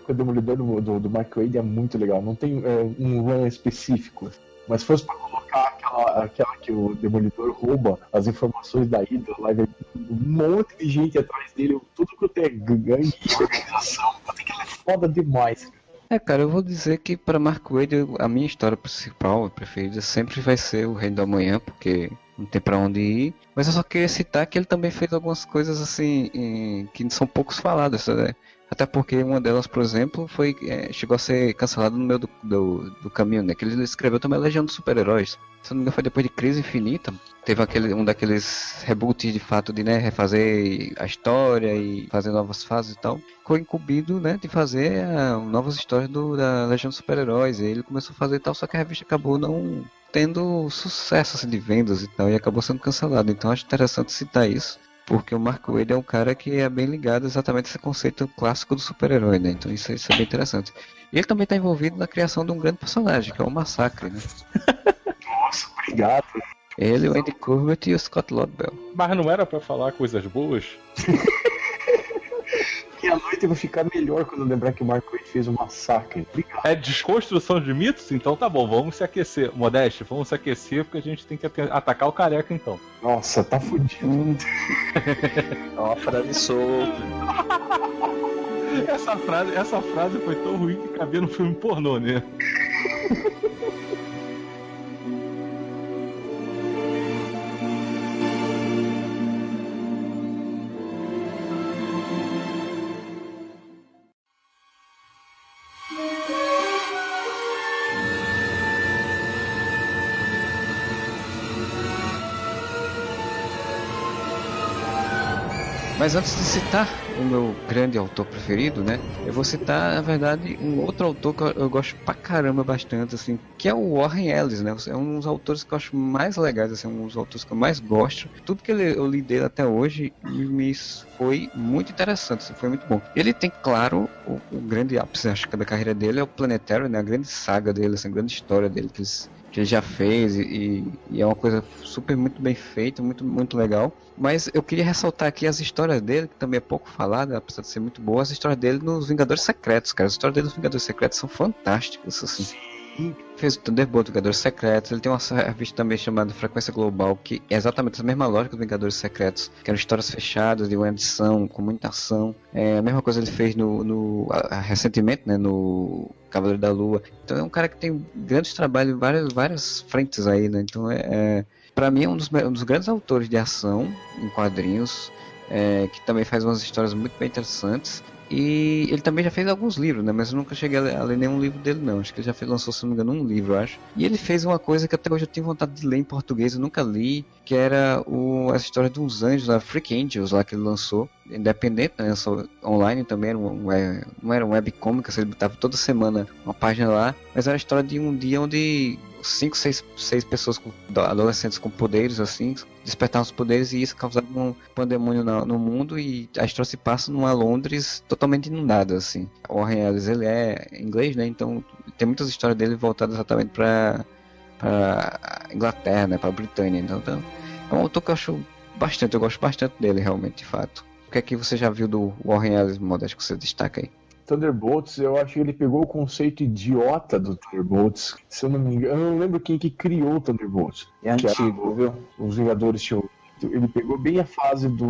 O Demolidor do, do, do Mark Wade é muito legal, não tem é, um run específico. Mas se fosse pra colocar aquela, aquela que o Demolidor rouba as informações da Hydra, lá vem um monte de gente atrás dele, tudo que eu tenho gangue e organização, puta que ela é foda demais. É, cara, eu vou dizer que para Mark Wade a minha história principal, preferida, sempre vai ser o Reino do Amanhã, porque não tem para onde ir. Mas eu só queria citar que ele também fez algumas coisas assim que são poucos faladas, né? Até porque uma delas, por exemplo, foi é, chegou a ser cancelada no meio do, do, do, caminho, né? Que ele escreveu também a Legião dos Super-Heróis. Se não me engano, foi depois de Crise Infinita. Teve aquele, um daqueles reboots de fato de né, refazer a história e fazer novas fases e tal. Ficou incumbido né, de fazer uh, novas histórias do, da Legião dos Super-Heróis. E ele começou a fazer e tal, só que a revista acabou não tendo sucesso assim, de vendas e tal, e acabou sendo cancelado. Então acho interessante citar isso porque o Mark Wade é um cara que é bem ligado exatamente a esse conceito clássico do super-herói, né? Então isso, isso, é bem interessante. E ele também está envolvido na criação de um grande personagem, que é o Massacre, né? Nossa, obrigado. Ele, o Andy Kubert e o Scott Lobel. Mas não era para falar coisas boas? que a noite vai ficar melhor quando lembrar que o Mark Wade fez um massacre. Obrigado. É desconstrução de mitos? Então tá bom, vamos se aquecer. Modeste, vamos se aquecer porque a gente tem que atacar o careca então. Nossa, tá fudido. Ó, a frase solta. Essa frase, essa frase foi tão ruim que cabia no filme pornô, né? Mas antes de citar o meu grande autor preferido, né? Eu vou citar, na verdade, um outro autor que eu, gosto pra caramba bastante, assim, que é o Warren Ellis, né? É um dos autores que eu acho mais legais, assim, um dos autores que eu mais gosto. Tudo que eu li dele até hoje me foi muito interessante, assim, foi muito bom. Ele tem, claro, o, o grande ápice, acho que da carreira dele é o Planetário, né? A grande saga dele, assim, a grande história dele, que eles que ele já fez e, e, é uma coisa super muito bem feita, muito muito legal. Mas eu queria ressaltar aqui as histórias dele, que também é pouco falada, apesar de ser muito boa, as histórias dele nos Vingadores Secretos, cara. As histórias dele nos Vingadores Secretos são fantásticas, assim. Fez o Thunderbolt, Vingadores Secretos. Ele tem uma revista também chamada Frequência Global, que é exatamente a mesma lógica dos Vingadores Secretos, que eram histórias fechadas, de uma edição, com muita ação. É a mesma coisa ele fez no, no recentemente, né, no Cavaleiro da Lua. Então é um cara que tem grandes trabalhos em várias, várias frentes aí, né? Então é, é para mim é um dos, um dos, grandes autores de ação em quadrinhos, é, que também faz umas histórias muito bem interessantes. E ele também já fez alguns livros, né? Mas eu nunca cheguei a ler, a ler, nenhum livro dele, não. Acho que ele já fez, lançou, se não me engano, um livro, acho. E ele fez uma coisa que até hoje eu tenho vontade de ler em português, eu nunca li, que era o, a história dos anjos, a Freak Angels, lá que ele lançou. Independente, né? Online também, era um, um, não era um webcomic, ele botava toda semana uma página lá. Mas era a história de um dia onde cinco, seis, seis pessoas, com, adolescentes com poderes, assim, despertaram os poderes e isso causava um pandemônio no, no mundo e a história se passa numa Londres totalmente inundada, assim. O Warren Ellis, ele é inglês, né, então tem muitas histórias dele voltadas exatamente para para Inglaterra, né, para Britânia, então, então é um autor que eu acho bastante, eu gosto bastante dele realmente, de fato. O que é que você já viu do Warren Ellis, Modesto, que você destaca aí? Thunderbolts, eu acho que ele pegou o conceito idiota do Thunderbolts. Se eu não me engano, eu não lembro quem que criou o Thunderbolts. É antigo, viu? Os Vingadores tinham. Ele pegou bem a fase do.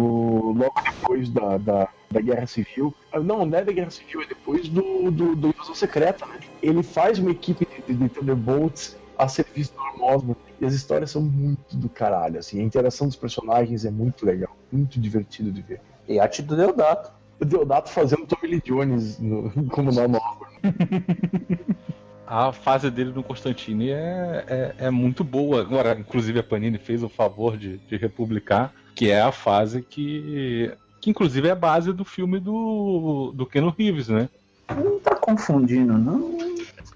logo depois da, da, da Guerra Civil. Ah, não, não é da Guerra Civil, é depois do, do, do Invasão Secreta, né? Ele faz uma equipe de, de Thunderbolts a serviço do Osborn. E as histórias são muito do caralho, assim. A interação dos personagens é muito legal, muito divertido de ver. E a arte do Deodato o Deodato fazendo Tommy Lee Jones no, como normal. a fase dele no Constantine é, é, é, muito boa. Agora, inclusive, a Panini fez o favor de, de republicar, que é a fase que. que inclusive é a base do filme do, do Ken Reeves, né? Não tá confundindo, não.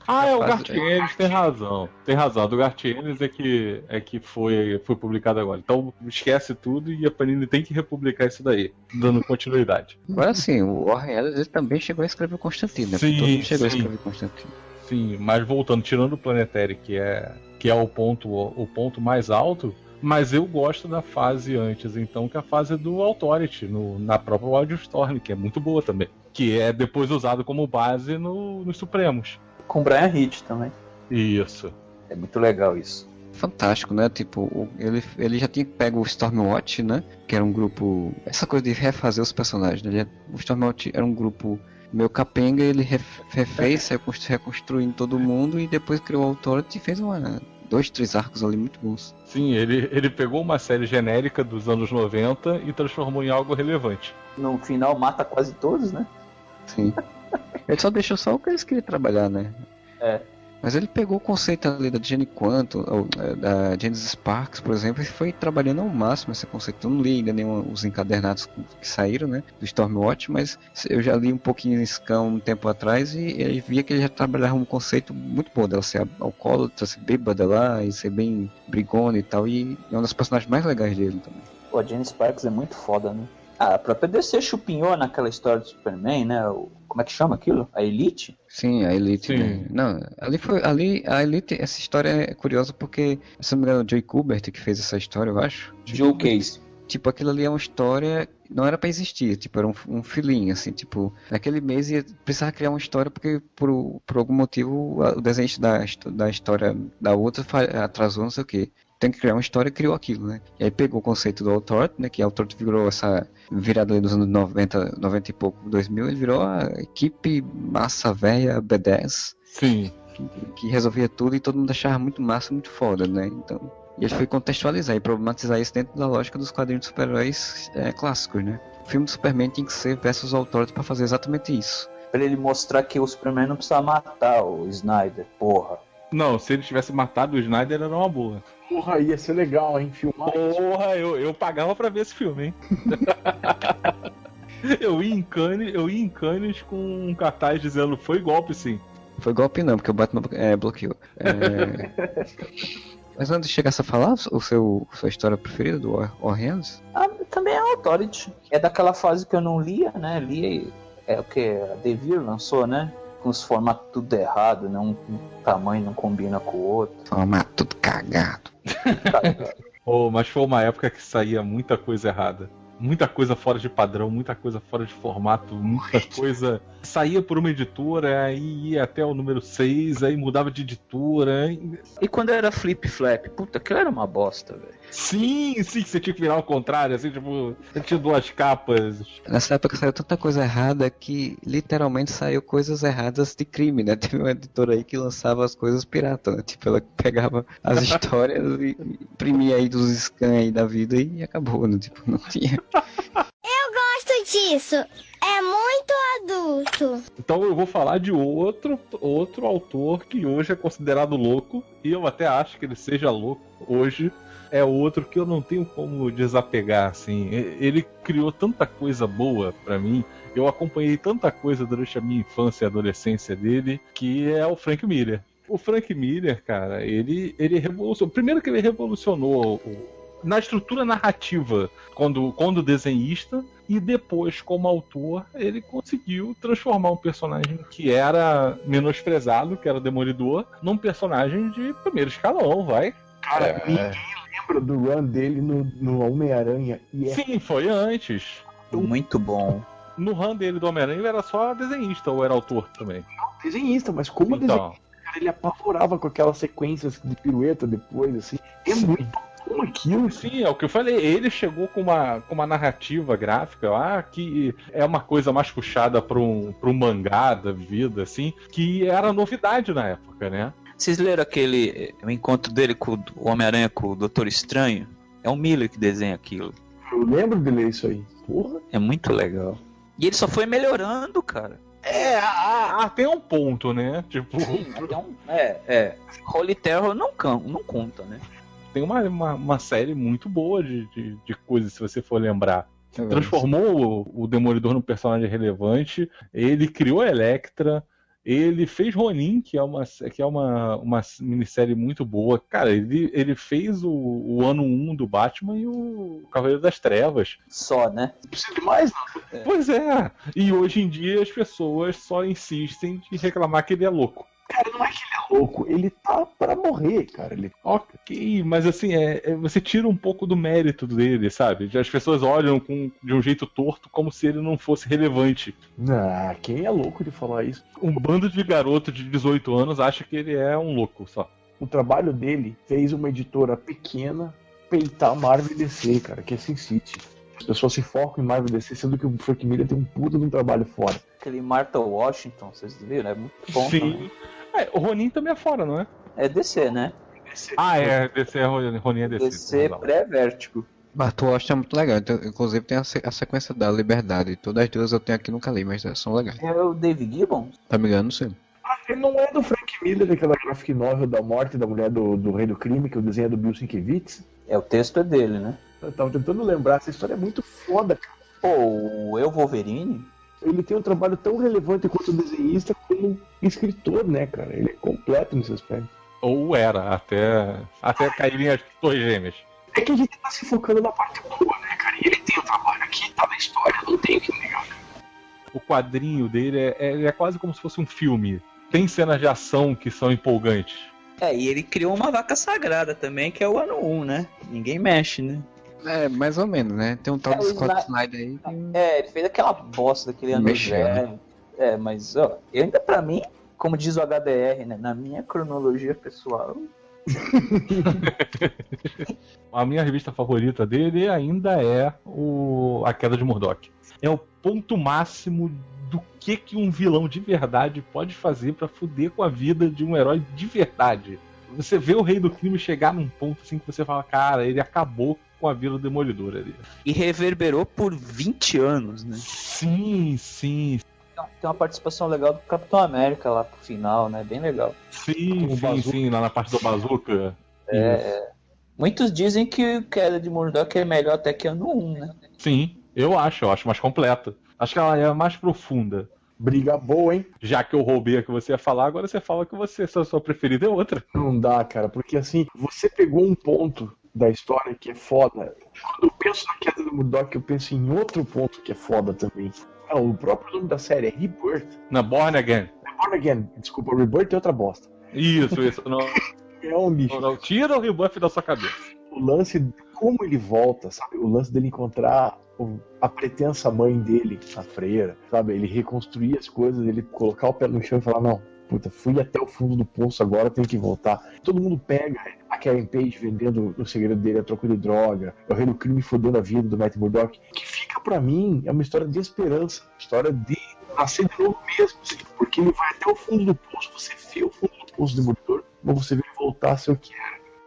Ah, é o Gartienes, tem razão. Tem razão. A do Gartienes é que, é que foi, foi publicado agora. Então esquece tudo e a Panini tem que republicar isso daí, dando continuidade. Agora sim, o Warren Ellis ele também chegou a escrever Constantino, né? Sim, Todo mundo chegou sim. a escrever Constantino. Sim, mas voltando, tirando o Planetary, que é, que é o, ponto, o ponto mais alto, mas eu gosto da fase antes, então, que é a fase do Authority, no, na própria Wildstorm, que é muito boa também. Que é depois usado como base no, nos Supremos com Brian Hitch também. Isso. É muito legal isso. Fantástico, né? Tipo, ele, ele já tinha pego o Stormwatch, né? Que era um grupo. Essa coisa de refazer os personagens, né? O Stormwatch era um grupo Meu capenga, ele ref- refez, reconstru- reconstruindo todo mundo e depois criou o Authority e fez uma, dois, três arcos ali muito bons. Sim, ele, ele pegou uma série genérica dos anos 90 e transformou em algo relevante. No final mata quase todos, né? Sim. Ele só deixou só o que eles queriam trabalhar, né? É. Mas ele pegou o conceito ali da Jenny Quanto, ou, eh, da Genesis Sparks, por exemplo, e foi trabalhando ao máximo esse conceito. Eu não li ainda nenhum os encadernados que saíram, né? Do Stormwatch, mas eu já li um pouquinho em Scan um tempo atrás e eu via que ele já trabalhava um conceito muito bom dela ser alcoólatra, ser bêbada lá e ser bem brigona e tal. E é um dos personagens mais legais dele também. Pô, a Jane Sparks é muito foda, né? Ah, a própria DC chupinhou naquela história do Superman, né? O, como é que chama aquilo? A Elite? Sim, a Elite. Sim. Né? Não, ali foi. Ali, a Elite, essa história é curiosa porque, se não me engano, o Joey Kubert que fez essa história, eu acho. Joe Case. Tipo, aquilo ali é uma história. Não era pra existir, tipo, era um, um filhinho, assim, tipo, naquele mês ia precisar criar uma história porque por, por algum motivo o desenho da, da história da outra atrasou, não sei o que. Tem que criar uma história e criou aquilo, né? E aí pegou o conceito do Authority, né? Que a Authority virou essa virada ali dos anos 90, 90 e pouco, 2000, ele virou a equipe massa velha B10 Sim. que, que resolvia tudo e todo mundo achava muito massa, muito foda, né? Então, e ele foi contextualizar e problematizar isso dentro da lógica dos quadrinhos de super-heróis é, clássicos, né? O filme do Superman tinha que ser versus Authority pra fazer exatamente isso. Pra ele mostrar que o Superman não precisa matar o Snyder. Porra. Não, se ele tivesse matado o Snyder era uma boa. Porra, ia ser legal, hein? Filmar isso. Porra, eu, eu pagava pra ver esse filme, hein? eu ia em Cannes, eu ia em Cannes com um cartaz dizendo foi golpe sim. Foi golpe não, porque o Batman é, bloqueou. É... Mas antes de chegasse a falar o seu sua história preferida do War, War Hands? Ah, também é Authority. É daquela fase que eu não lia, né? Lia e... É o que a Devir lançou, né? Com os formatos tudo errado, né? Um, tamanho não combina com o outro. Toma, tudo cagado. Oh, mas foi uma época que saía muita coisa errada. Muita coisa fora de padrão, muita coisa fora de formato, muita coisa. Saía por uma editora, aí ia até o número 6, aí mudava de editora. E quando era Flip Flap? Puta, aquilo era uma bosta, velho. Sim, sim, você tinha que virar ao contrário, assim, tipo, tinha duas capas. Nessa época saiu tanta coisa errada que literalmente saiu coisas erradas de crime, né? Teve uma editora aí que lançava as coisas pirata, né? Tipo, ela pegava as histórias e imprimia aí dos scans aí da vida e acabou, né? Tipo, não tinha. Gosto disso. É muito adulto. Então eu vou falar de outro, outro autor que hoje é considerado louco, e eu até acho que ele seja louco hoje. É outro que eu não tenho como desapegar, assim. Ele criou tanta coisa boa pra mim. Eu acompanhei tanta coisa durante a minha infância e adolescência dele, que é o Frank Miller. O Frank Miller, cara, ele, ele revolucionou. Primeiro que ele revolucionou o- na estrutura narrativa quando, quando desenhista, e depois, como autor, ele conseguiu transformar um personagem que era menosprezado, que era Demolidor, num personagem de primeiro escalão, vai. Cara, É. ninguém lembra do run dele no, no Homem-Aranha. E é Sim, foi antes. Muito bom. No run dele do Homem-Aranha ele era só desenhista ou era autor também. desenhista, mas como desenhista, Então, cara, ele apavorava com aquelas sequências de pirueta depois, assim. É muito bom aquilo. sim, é o que eu falei. Ele chegou com uma, com uma narrativa gráfica lá que é uma coisa mais puxada para um, pra um mangá da vida, assim, que era novidade na época, né? Vocês leram aquele o encontro dele com o Homem-Aranha com o Doutor Estranho? É o Miller que desenha aquilo. Eu lembro de ler isso aí. Porra. É muito legal. E ele só foi melhorando, cara. É, tem um ponto, né? Tipo, Até um- é, é. Holy Terror não, não conta, né? tem uma, uma, uma série muito boa de, de, de coisas, se você for lembrar. Transformou o, o Demolidor num personagem relevante, ele criou a Electra, ele fez Ronin, que é uma, que é uma, uma minissérie muito boa. Cara, ele, ele fez o, o ano 1 do Batman e o Cavaleiro das Trevas. Só, né? Não precisa de mais, não. Pois é, e hoje em dia as pessoas só insistem de reclamar que ele é louco. Cara, não é que ele é louco, ele tá pra morrer, cara. Ele... Ok, mas assim, é, é- você tira um pouco do mérito dele, sabe? As pessoas olham com, de um jeito torto como se ele não fosse relevante. Ah, quem é louco de falar isso? Um bando de garoto de 18 anos acha que ele é um louco só. O trabalho dele fez uma editora pequena peitar Marvel e DC, cara, que é Sin City. As pessoas se focam em Marvel DC, sendo que o Frank Miller tem um puta de um trabalho fora. aquele Martha Washington, vocês viram? É muito bom. Sim. também. É, o Ronin também é fora, não é? É DC, né? Ah, é, DC é Ronin, é DC. DC pré-vértigo. Bartu Washington é muito legal. Então, inclusive tem a, se- a sequência da Liberdade. Todas as duas eu tenho aqui nunca li, mas são legais. É o David Gibbons? Tá me engano, sim. Ah, ele não é do Frank Miller, daquela graphic novel da morte da mulher do, do rei do crime, que o desenho é do Bill Sienkiewicz. É, o texto é dele, né? Eu tava tentando lembrar, essa história é muito foda, cara. Pô, o Eu Wolverine? Ele tem um trabalho tão relevante quanto desenhista como escritor, né, cara? Ele é completo nesse aspecto. Ou era, até, até caírem as torres gêmeas. É que a gente tá se focando na parte boa, né, cara? E ele tem o trabalho aqui, tá na história, não tem o que negar. O quadrinho dele é, é, é quase como se fosse um filme. Tem cenas de ação que são empolgantes. É, e ele criou uma vaca sagrada também, que é o ano 1, né? Ninguém mexe, né? É, mais ou menos, né? Tem um tal É, do o Scott Sni- Snyder aí que... É, ele fez aquela bosta daquele ano né? É, mas, ó, eu ainda pra mim, como diz o HDR, né? Na minha cronologia pessoal, A minha revista favorita dele ainda é o A Queda de Murdoch. É o ponto máximo do que, que um vilão de verdade pode fazer pra fuder com a vida de um herói de verdade. Você vê o Rei do Crime chegar num ponto assim que você fala, cara, ele acabou com a vida do Demolidor ali. e reverberou por 20 anos, né? Sim, sim, Tem uma participação legal do Capitão América lá pro final, né? Bem legal. sim, sim, sim, lá na parte do Bazooka. É, Muitos dizem que o Queda de Murdoch é melhor até que ano 1, né? Sim, eu acho, eu acho mais completa. Acho que ela é mais profunda. Briga boa, hein? Já que eu roubei a que você ia falar, agora você fala que você, sua, sua preferida é outra. Não dá, cara, porque assim, você pegou um ponto da história que é foda. Quando eu penso na queda do Murdoch, eu penso em outro ponto que é foda também. Ah, o próprio nome da série é Rebirth. Na Born Again. É Born Again, desculpa, Rebirth é outra bosta. Isso, isso. Não, É um lixo. não, não. Tira o rebuff da sua cabeça. O lance, como ele volta, sabe? O lance dele encontrar a pretensa mãe dele, a freira, sabe? Ele reconstruir as coisas, ele colocar o pé no chão e falar: não, puta, fui até o fundo do poço, agora tenho que voltar. Todo mundo pega a Karen Page vendendo o segredo dele a troco de droga, o rei do crime fodendo a vida do Matt Murdock. Que fica pra mim é uma história de esperança, história de nascer de novo mesmo, assim, porque ele vai até o fundo do poço, você vê o fundo do poço do Demolidor, mas você vê ele voltar a o que.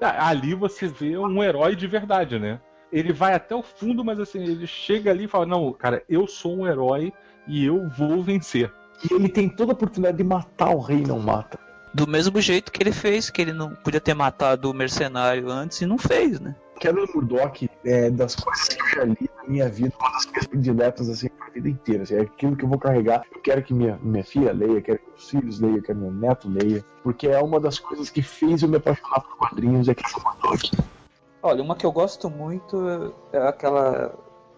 Ah, Ali você vê um herói de verdade, né? Ele vai até o fundo, mas assim, ele chega ali e fala: Não, cara, eu sou um herói e eu vou vencer. E ele tem toda a oportunidade de matar o rei e não mata. Do mesmo jeito que ele fez, que ele não podia ter matado o mercenário antes e não fez, né? Do Murdoch é das coisas que eu já li na minha vida, uma das minhas prediletas assim, pra vida inteira. Assim, é aquilo que eu vou carregar. Eu quero que minha, minha filha leia, quero que meus filhos leiam, quero que meu neto leia. Porque é uma das coisas que fez eu me apaixonar por quadrinhos, é Queda do Murdoch. Olha, uma que eu gosto muito é aquela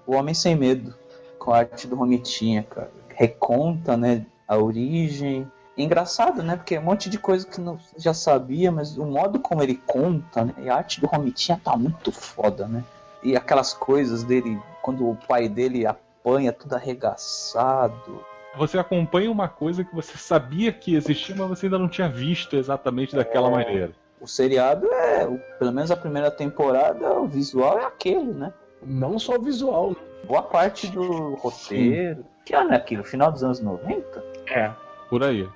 O Homem Sem Medo, com a arte do Romitinha, cara. Reconta, né, a origem. Engraçado, né, porque é um monte de coisa que não já sabia, mas o modo como ele conta, né, e a arte do Romitinha tá muito foda, né. E aquelas coisas dele, quando o pai dele apanha tudo arregaçado. Você acompanha uma coisa que você sabia que existia, mas você ainda não tinha visto exatamente daquela maneira. O seriado é, pelo menos a primeira temporada, o visual é aquele, né. Não só o visual, né? Boa parte do roteiro. Que ano é aquilo? Final dos anos 90? É. Por aí.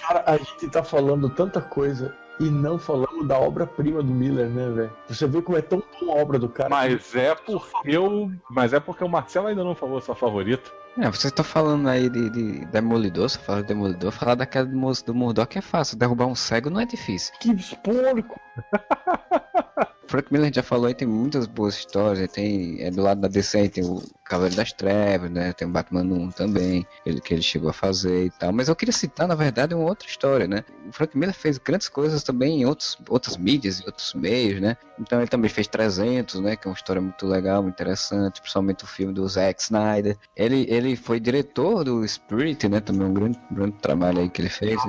Cara, a gente tá falando tanta coisa e não falamos da obra-prima do Miller, né, velho? Você vê como é tão boa a obra do cara. Mas é porque eu. Mas é porque o Marcelo ainda não falou sua favorita. É, vocês estão falando aí de, de Demolidor, você fala de Demolidor, falar daquela do, moço- do Murdoch é fácil, derrubar um cego não é difícil. Que porco! Frank Miller já falou aí, tem muitas boas histórias, tem, é do lado da DC tem o Cavaleiro das Trevas, né, tem o Batman 1 também, ele, que ele chegou a fazer e tal, mas eu queria citar, na verdade, uma outra história, né, o Frank Miller fez grandes coisas também em outros, outras mídias e outros meios, né, então ele também fez 300, né, que é uma história muito legal, muito interessante, principalmente o filme do Zack Snyder, ele, ele foi diretor do Spirit, né, também um grande, grande trabalho aí que ele fez.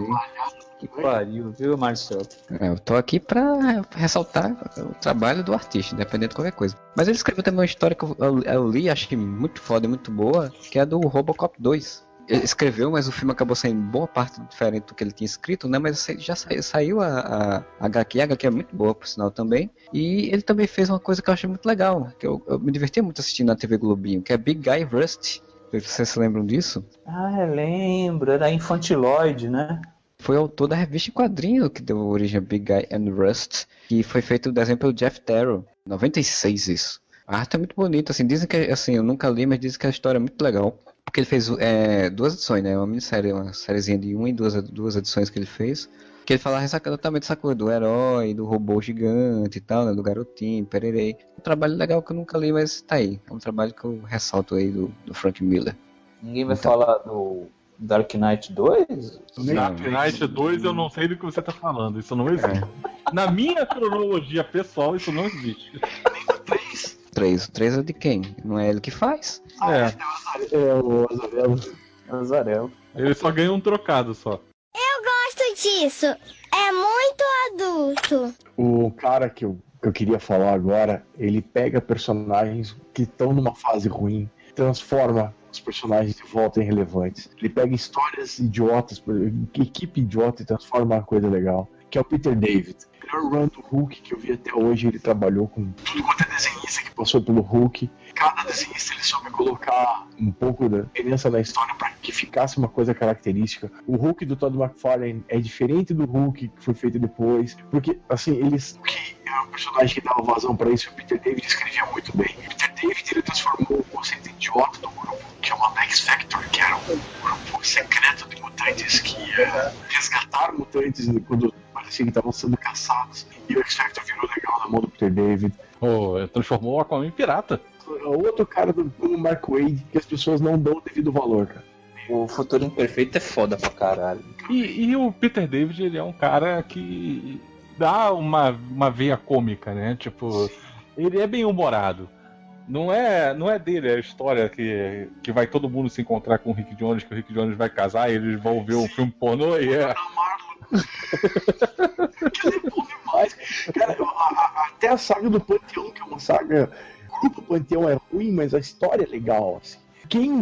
Que pariu, viu, Marcelo? É, eu tô aqui pra ressaltar o trabalho do artista, independente de qualquer coisa. Mas ele escreveu também uma história que eu, eu- eu li, acho que muito foda e muito boa, que é do Robocop 2. Ele escreveu, mas o filme acabou saindo boa parte diferente do que ele tinha escrito, né? Mas já saiu, saiu a, a, HQ, a HQ é muito boa, por sinal, também. E ele também fez uma coisa que eu achei muito legal, que eu, eu me diverti muito assistindo na TV Globinho, que é Big Guy Rust. Vocês se lembram disso? Ah, eu lembro. Era Infantiloid, né? Foi o autor da revista em quadrinho que deu origem a Big Guy and Rust, que foi feito o desenho pelo Jeff Darrow. 96 isso. A arte é muito bonita, assim, dizem que, assim, eu nunca li, mas dizem que a história é muito legal. Porque ele fez é, duas edições, né? Uma minissérie, uma sériezinha de uma e duas, duas edições que ele fez. Que ele fala exatamente essa coisa do herói, do robô gigante e tal, né? Do garotinho, pererei. Um trabalho legal que eu nunca li, mas tá aí. É um trabalho que eu ressalto aí do, do Frank Miller. Ninguém vai Então. falar do Dark Knight 2? Dark Knight 2 eu não sei do que você tá falando, isso não existe. Na minha cronologia pessoal, isso não existe. Três. O três é de quem? Não é ele que faz? É, É, o Azarelo. Azarel. ele só ganha um trocado só. Gosto disso. É muito adulto. O cara que eu, que eu queria falar agora, ele pega personagens que estão numa fase ruim, transforma os personagens de volta relevantes. Ele pega histórias idiotas, equipe idiota e transforma uma coisa legal. Que é o Peter David. O melhor run do Hulk que eu vi até hoje, ele trabalhou com tudo quanto é desenhista que passou pelo Hulk. Cada desenhista ele soube colocar um pouco da diferença na história para que ficasse uma coisa característica. O Hulk do Todd McFarlane é diferente do Hulk que foi feito depois, porque assim, eles o que é um personagem que dava vazão para isso, o Peter David escrevia muito bem. O Peter David ele transformou o conceito idiota do grupo que é o X Factor, que era um grupo secreto de mutantes que ia resgatar mutantes quando parecia que estavam sendo caçados. E o X Factor virou legal na mão do Peter David. Pô, transformou o Aquaman em pirata. Outro cara do, do Mark Wade que as pessoas não dão o devido valor, cara. O Futuro Imperfeito é foda pra caralho. E, e o Peter David, ele é um cara que dá uma, uma veia cômica, né? Tipo, ele é bem humorado. Não é, não é dele a história que, que vai todo mundo se encontrar com o Rick Jones, que o Rick Jones vai casar e eles vão ver um filme pornô e é. É bom demais. Cara, a- a- até a saga do Panteão, que é uma saga. O Panteão é ruim, mas a história é legal, assim. Quem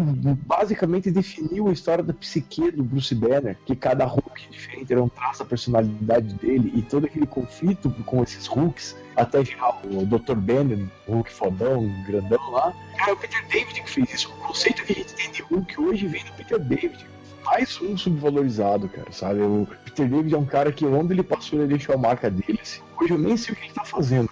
basicamente definiu a história da psique do Bruce Banner, que cada Hulk diferente era um traço da personalidade dele, e todo aquele conflito com esses Hulks, até virar o Dr. Banner, o Hulk fodão, grandão lá. Cara, é o Peter David que fez isso. O conceito que a gente tem de Hulk hoje vem do Peter David mais um subvalorizado, cara, sabe? O Peter David é um cara que onde ele passou, ele deixou a marca dele. Assim. Hoje eu nem sei o que ele tá fazendo.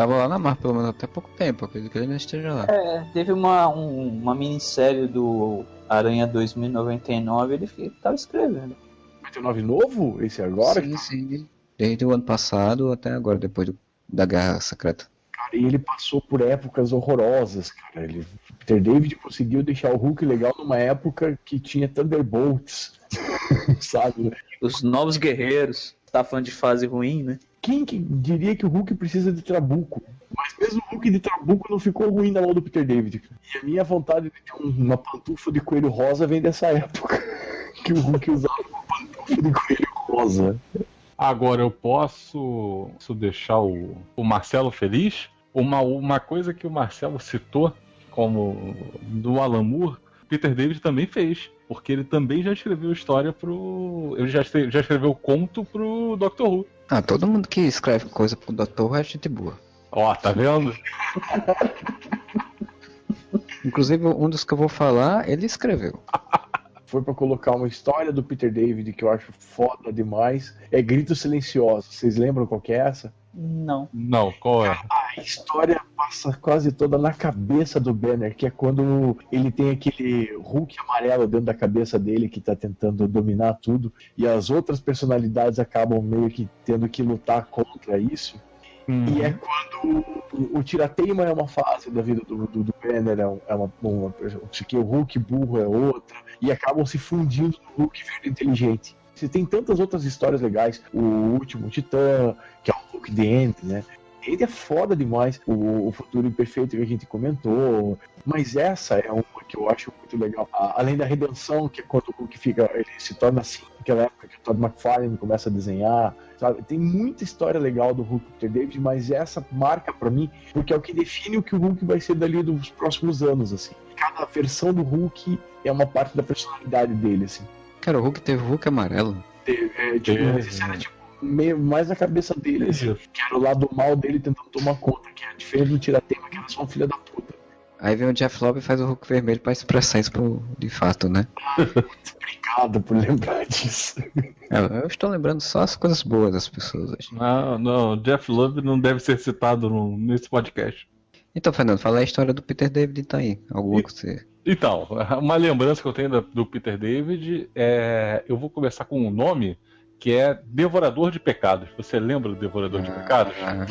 Tava lá na Marvel pelo menos até pouco tempo, acredito que ele ainda esteja lá. É, teve uma, um- uma minissérie do Aranha 2099, ele fi- tava escrevendo. 99 novo? Esse agora? sim, sim. Desde o ano passado até agora, depois do- da Guerra Secreta. Cara, e ele passou por épocas horrorosas, cara. Ele, Peter David conseguiu deixar o Hulk legal numa época que tinha Thunderbolts, sabe? Os Novos Guerreiros. Tá falando de fase ruim, né? Quem que diria que o Hulk precisa de Trabuco? Mas mesmo o Hulk de Trabuco não ficou ruim na mão do Peter David. E a minha vontade de ter um- uma pantufa de coelho rosa vem dessa época. Que o Hulk usava uma pantufa de coelho rosa. Agora eu posso, posso deixar o, o Marcelo feliz? Uma, uma coisa que o Marcelo citou como do Alan Moore, Peter David também fez. Porque ele também já escreveu história pro. Ele já, já escreveu conto pro Doctor Who. Ah, todo mundo que escreve coisa pro. Who é gente boa. Ó, tá vendo? Inclusive, um dos que eu vou falar, ele escreveu. Foi pra colocar uma história do Peter David que eu acho foda demais. É Grito Silencioso. Vocês lembram qual que é essa? Não. Não, qual é? A história passa quase toda na cabeça do Banner, que é quando ele tem aquele Hulk amarelo dentro da cabeça dele que tá tentando dominar tudo, e as outras personalidades acabam meio que tendo que lutar contra isso. E é quando o, o tirateima é uma fase da vida do, do, do Banner, é, é uma, uma, que o Hulk burro é outra, e acabam se fundindo no Hulk verde inteligente. Você tem tantas outras histórias legais, o último Titã, que é o Hulk End, né? Ele é foda demais, o, o futuro imperfeito que a gente comentou, mas essa é uma que eu acho muito legal. A- além da redenção, que é quando o Hulk fica, ele se torna assim, naquela época que o Todd McFarlane começa a desenhar, sabe? Tem muita história legal do Hulk Peter David, mas essa marca pra mim, porque é o que define o que o Hulk vai ser dali dos próximos anos, assim. Cada versão do Hulk é uma parte da personalidade dele, assim. Cara, o Hulk teve Hulk amarelo. É, tipo, É, mas isso era tipo meio mais na cabeça dele, assim, que era o lado mal dele tentando tomar conta, que é diferente do Tiratema, que era só um filho da puta. Aí vem o Jeff Lobb e faz o Hulk vermelho pra expressar isso pro, de fato, né? Obrigado por lembrar disso. Eu, eu estou lembrando só as coisas boas das pessoas hoje. Não, não, Jeff Love não deve ser citado no- nesse podcast. Então, Fernando, fala a história do Peter David tá aí. Alguma E- que você. Então, uma lembrança que eu tenho do Peter David é. Eu vou começar com um nome que é Devorador de Pecados. Você lembra do Devorador de Pecados? Ah,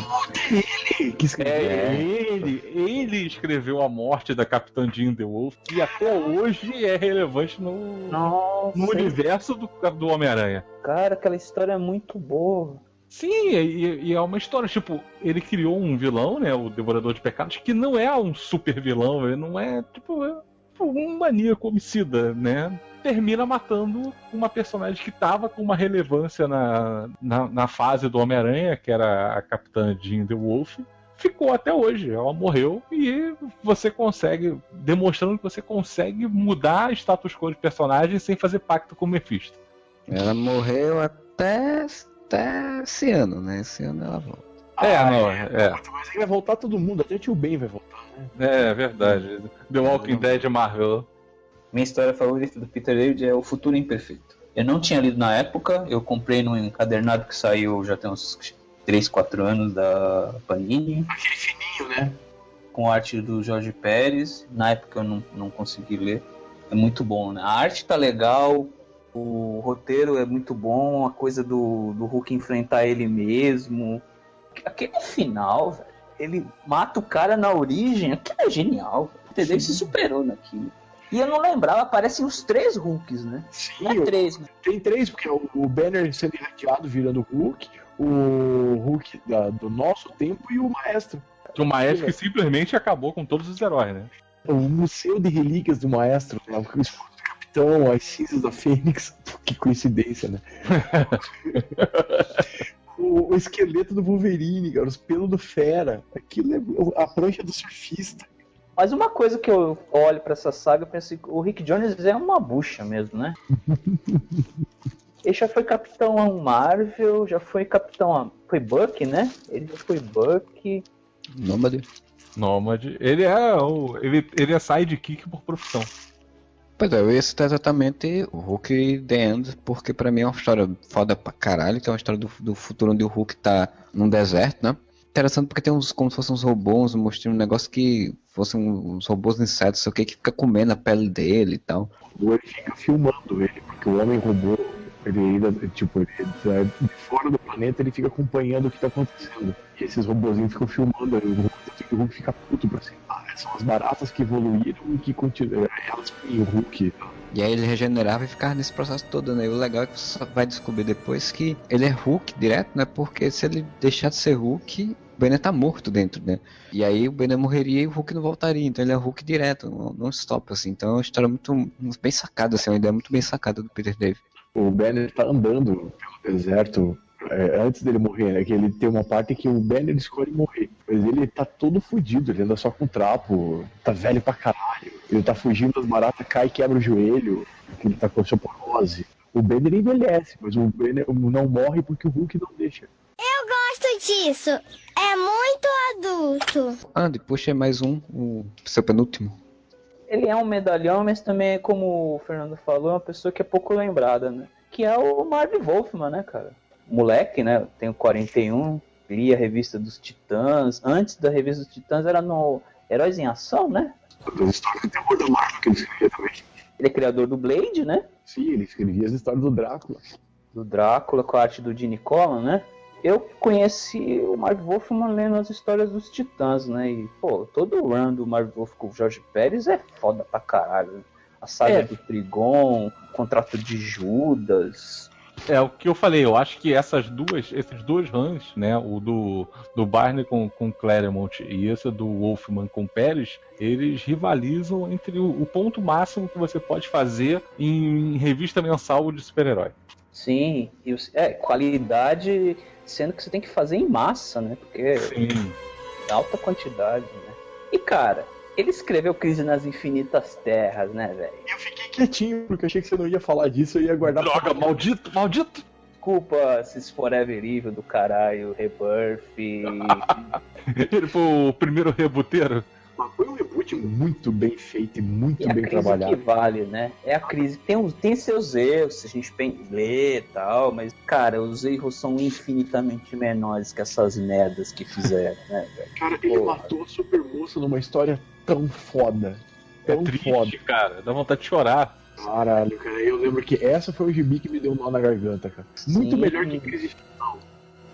Que escreveu. É, ele, ele escreveu a morte da Capitã Jean The Wolf, que até hoje é relevante no, Nossa, no universo do, do Homem-Aranha. cara, aquela história é muito boa. Sim, e, e é uma história, tipo, ele criou um vilão, né, o Devorador de Pecados, que não é um super vilão, ele não é, tipo, é tipo um maníaco homicida, né? Termina matando uma personagem que tava com uma relevância na, na, na fase do Homem-Aranha, que era a Capitã Jean The Wolf. Ficou até hoje, ela morreu e você consegue, demonstrando que você consegue mudar status quo de personagem sem fazer pacto com o Mephisto. Ela morreu até, até esse ano, né? Esse ano ela volta. É, Ah, não, é. Mas aí vai voltar todo mundo, até o tio Ben vai voltar. É verdade. The Walking Dead Marvel. Minha história favorita do Peter David é O Futuro Imperfeito. Eu não tinha lido na época, eu comprei num encadernado que saiu já tem uns 3, 4 anos da Panini, Aquele fininho, né? com arte do Jorge Pérez. Na época eu não, não consegui ler. É muito bom, né? A arte tá legal, o roteiro é muito bom, a coisa do, do Hulk enfrentar ele mesmo. Aquele final, velho, ele mata o cara na origem, aquilo é genial. Peter David se superou naquilo. E eu não lembrava, aparecem os três Hulks, né? Sim, Não é três, né? tem três, porque é o, o Banner sendo irradiado virando Hulk, o Hulk da- do nosso tempo e o Maestro. O Maestro que simplesmente acabou com todos os heróis, né? O Museu de Relíquias do Maestro, né? o escudo do Capitão, as cinzas da Fênix. Que coincidência, né? o, o esqueleto do Wolverine, cara, os pelos do Fera. Aquilo é a prancha do surfista. Mas uma coisa que eu olho pra essa saga, eu penso que o Rick Jones é uma bucha mesmo, né? Ele já foi Capitão Marvel, já foi Capitão. Foi Buck, né? Ele já foi Buck. Nômade. Nômade. Ele é o. Ele, ele é sidekick por profissão. Pois é, eu ia citar exatamente o Hulk The End, porque pra mim é uma história foda pra caralho, que é uma história do, do futuro onde o Hulk tá num deserto, né? Interessante porque tem uns, como se fossem uns robôs, mostrando um negócio que fossem uns robôs insetos, sei o que, que fica comendo a pele dele e tal. Ele fica filmando ele, porque o homem robô, ele ainda, tipo, ele é de fora do planeta, ele fica acompanhando o que tá acontecendo. E esses robôzinhos ficam filmando aí, o Hulk, fica puto pra cima. Ah, são as baratas que evoluíram e que continuam. Elas e o Hulk. E aí ele regenerava e ficava nesse processo todo, né? E o legal é que você vai descobrir depois que ele é Hulk direto, né? Porque se ele deixar de ser Hulk, o Banner tá morto dentro, né? E aí o Banner morreria e o Hulk não voltaria. Então ele é Hulk direto, não, não stop, assim. Então é uma história muito bem sacada, assim, uma ideia muito bem sacada do Peter David. O Banner tá andando pelo deserto é, antes dele morrer, né? Que ele tem uma parte que o Banner escolhe morrer. Mas ele tá todo fudido, ele anda só com trapo, tá velho pra caralho. Ele tá fugindo das baratas, cai e quebra o joelho, porque ele tá com osteoporose. O Banner envelhece, mas o Banner não morre porque o Hulk não deixa. Gosto disso. É muito adulto. Andy, puxa aí mais um, o seu penúltimo. Ele é um medalhão, mas também, é como o Fernando falou, é uma pessoa que é pouco lembrada, né? Que é o Marv Wolfman, né, cara? Moleque, né? Tenho 41, li a revista dos Titãs. Antes da revista dos Titãs era no Heróis em Ação, né? Das histórias de terror da Marvel que ele escrevia também. Ele é criador do Blade, né? Sim, ele escrevia as histórias do Drácula. Do Drácula com a arte do Gene Colan, né? Eu conheci o Marv Wolfman lendo as histórias dos Titãs, né? E, pô, todo o run do Marv Wolf com o Jorge Pérez é foda pra caralho. A saga É. do Trigon, o contrato de Judas. É o que eu falei, eu acho que essas duas, esses dois runs, né, o do, do Barney com, com Claremont e esse do Wolfman com Pérez, eles rivalizam entre o, o ponto máximo que você pode fazer em revista mensal de super-herói. Sim, e é, qualidade, sendo que você tem que fazer em massa, né? Porque Sim. é alta quantidade, né? E cara, ele escreveu Crise nas Infinitas Terras, né, velho? Eu fiquei quietinho, porque achei que você não ia falar disso, eu ia guardar pra- Droga, maldito, maldito! Desculpa esses Forever Evil do caralho, Rebirth. Ele foi o primeiro reboteiro. Mas foi um reboot muito bem feita e muito E a bem crise trabalhada. que vale, né? É a crise. Tem, tem seus erros, se a gente lê e tal, mas, cara, os erros são infinitamente menores que essas merdas que fizeram, né, velho? Cara, ele Porra. matou a super moça numa história tão foda. É Tão triste, foda. cara. Dá vontade de chorar. Caralho, cara. Eu lembro que essa foi o gibi que me deu um nó na garganta, cara. Muito Sim. melhor que crise final.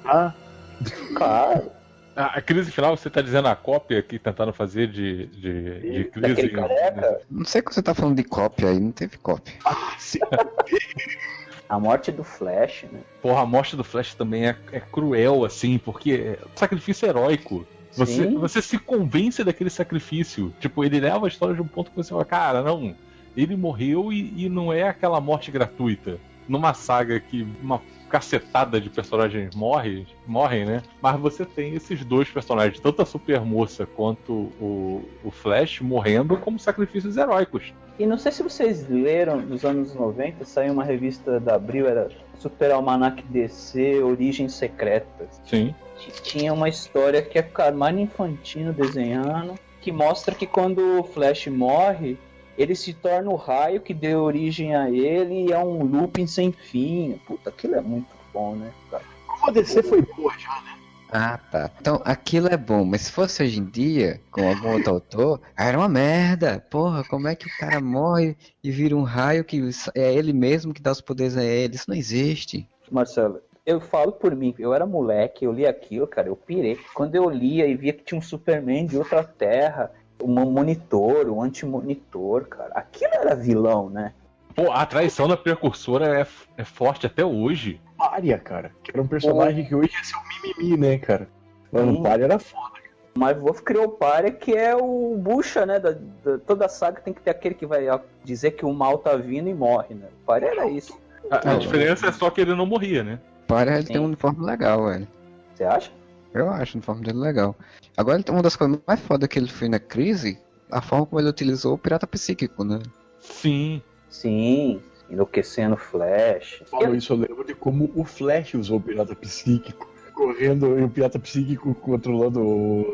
Tá? Cara, A, a crise final, você tá dizendo a cópia que tentaram fazer de, de, de crise. careca, Não sei que você tá falando de cópia aí, não teve cópia. Sim. a morte do Flash, né? Porra, a morte do Flash também é, é cruel, assim, porque é um sacrifício heróico. Você, você se convence daquele sacrifício. Tipo, ele leva a história de um ponto que você fala, cara, não, ele morreu e, e não é aquela morte gratuita. Numa saga que uma cacetada de personagens morre, morrem, né? Mas você tem esses dois personagens, tanto a Super Moça quanto o, o Flash, morrendo como sacrifícios heróicos. E não sei se vocês leram nos anos 90, saiu uma revista da Abril, era Super Almanac DC Origens Secretas. Sim. Tinha uma história que é Armando Infantino desenhando, que mostra que quando o Flash morre, ele se torna o raio que deu origem a ele e é um looping sem fim. Puta, aquilo é muito bom, né, cara? Como a DC foi boa já, né? Ah, tá. Então aquilo é bom, mas se fosse hoje em dia, com algum outro autor, era uma merda. Porra, como é que o cara morre e vira um raio que é ele mesmo que dá os poderes a ele? Isso não existe. Marcelo, eu falo por mim, eu era moleque, eu li aquilo, cara, eu pirei. Quando eu lia e via que tinha um Superman de outra terra, um monitor, um anti-monitor, cara, aquilo era vilão, né? Pô, a traição da precursora é, é forte até hoje. Pária, cara. Que era um personagem que hoje ia ser o mimimi, né, cara? Mano, o Pária era foda. Mas Wolf criou o Pária, que é o Bucha, né? Da, da- toda saga tem que ter aquele que vai dizer que o mal tá vindo e morre, né? O Pária era isso. A, a diferença é só que ele não morria, né? Para ele tem um uniforme legal, velho. Você acha? Eu acho o uniforme dele legal. Agora, uma das coisas mais fodas que ele foi na crise, a forma como ele utilizou o pirata psíquico, né? Sim. Sim, enlouquecendo o Flash. Falou Eu- isso, eu lembro de como o Flash usou o pirata psíquico. Correndo e o pirata psíquico controlando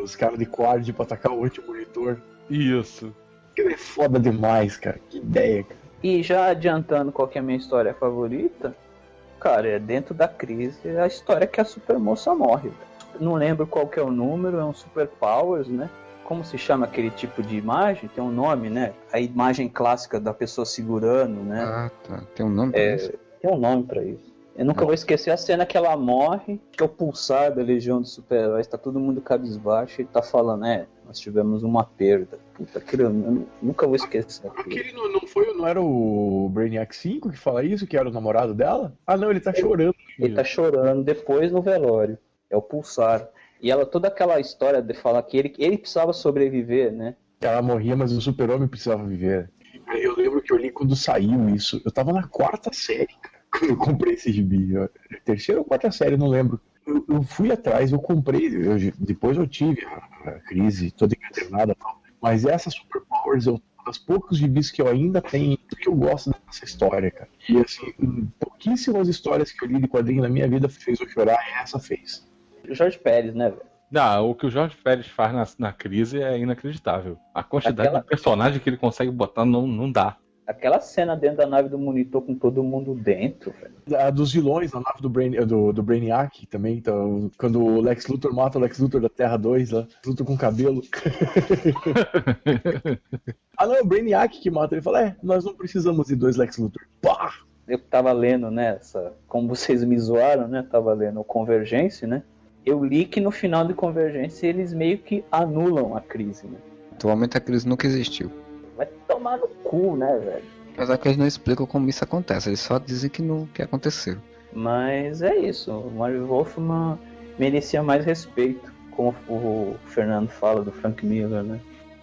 os caras de quad pra atacar o anti-monitor. Isso. Aquilo é foda demais, cara. Que ideia, cara. E já adiantando qual que é a minha história favorita, cara, é dentro da crise a história que a supermoça morre. velho. Não lembro qual que é o número, é um Super Powers, né? Como se chama aquele tipo de imagem? Tem um nome, né? A imagem clássica da pessoa segurando, né? Ah, tá. Tem um nome pra É, isso? Tem um nome pra isso. Eu nunca vou esquecer a cena que ela morre, que é o pulsar da Legião dos Super-Heróis, tá todo mundo cabisbaixo e tá falando, é, nós tivemos uma perda. Puta, aquilo eu nu- nunca vou esquecer aquilo. Aquele não, não foi, não era o Brainiac 5 que fala isso, que era o namorado dela? Ah, não, ele tá chorando. Ele tá chorando depois no velório. É o pulsar. E ela, toda aquela história de falar que ele, ele precisava sobreviver, né? Ela morria, mas o super-homem precisava viver. Eu lembro que eu li quando saiu isso. Eu tava na quarta série, cara, eu comprei esse gibi. Terceira ou quarta série, não lembro. Eu, eu fui atrás, eu comprei. eu- depois eu tive a, a crise toda encadernada e tal. Mas essa Super Powers, eu, uma das poucos gibis que eu ainda tenho, que eu gosto dessa história, cara. E assim, pouquíssimas histórias que eu li de quadrinho na minha vida fez eu chorar, e essa fez. O Jorge Pérez, né, velho? Não, o que o Jorge Pérez faz na, na crise é inacreditável. A quantidade Aquela- de personagem que ele consegue botar não, não dá. Aquela cena dentro da nave do monitor com todo mundo dentro, velho. A dos vilões na nave do, Brain, do, do Brainiac também, então, quando o Lex Luthor mata o Lex Luthor da Terra 2 lá, Luthor com cabelo. ah não, é o Brainiac que mata, ele fala, é, nós não precisamos de dois Lex Luthor. Pá! Eu tava lendo, né, essa, como vocês me zoaram, né, tava lendo o Convergência, né? Eu li que no final de Convergência eles meio que anulam a crise, né? Atualmente a crise nunca existiu. Vai tomar no cu, né, velho? Apesar que eles não explicam como isso acontece, eles só dizem que, não, que aconteceu. Mas é isso, o Mario Wolfman merecia mais respeito, como o Fernando fala do Frank Miller, né?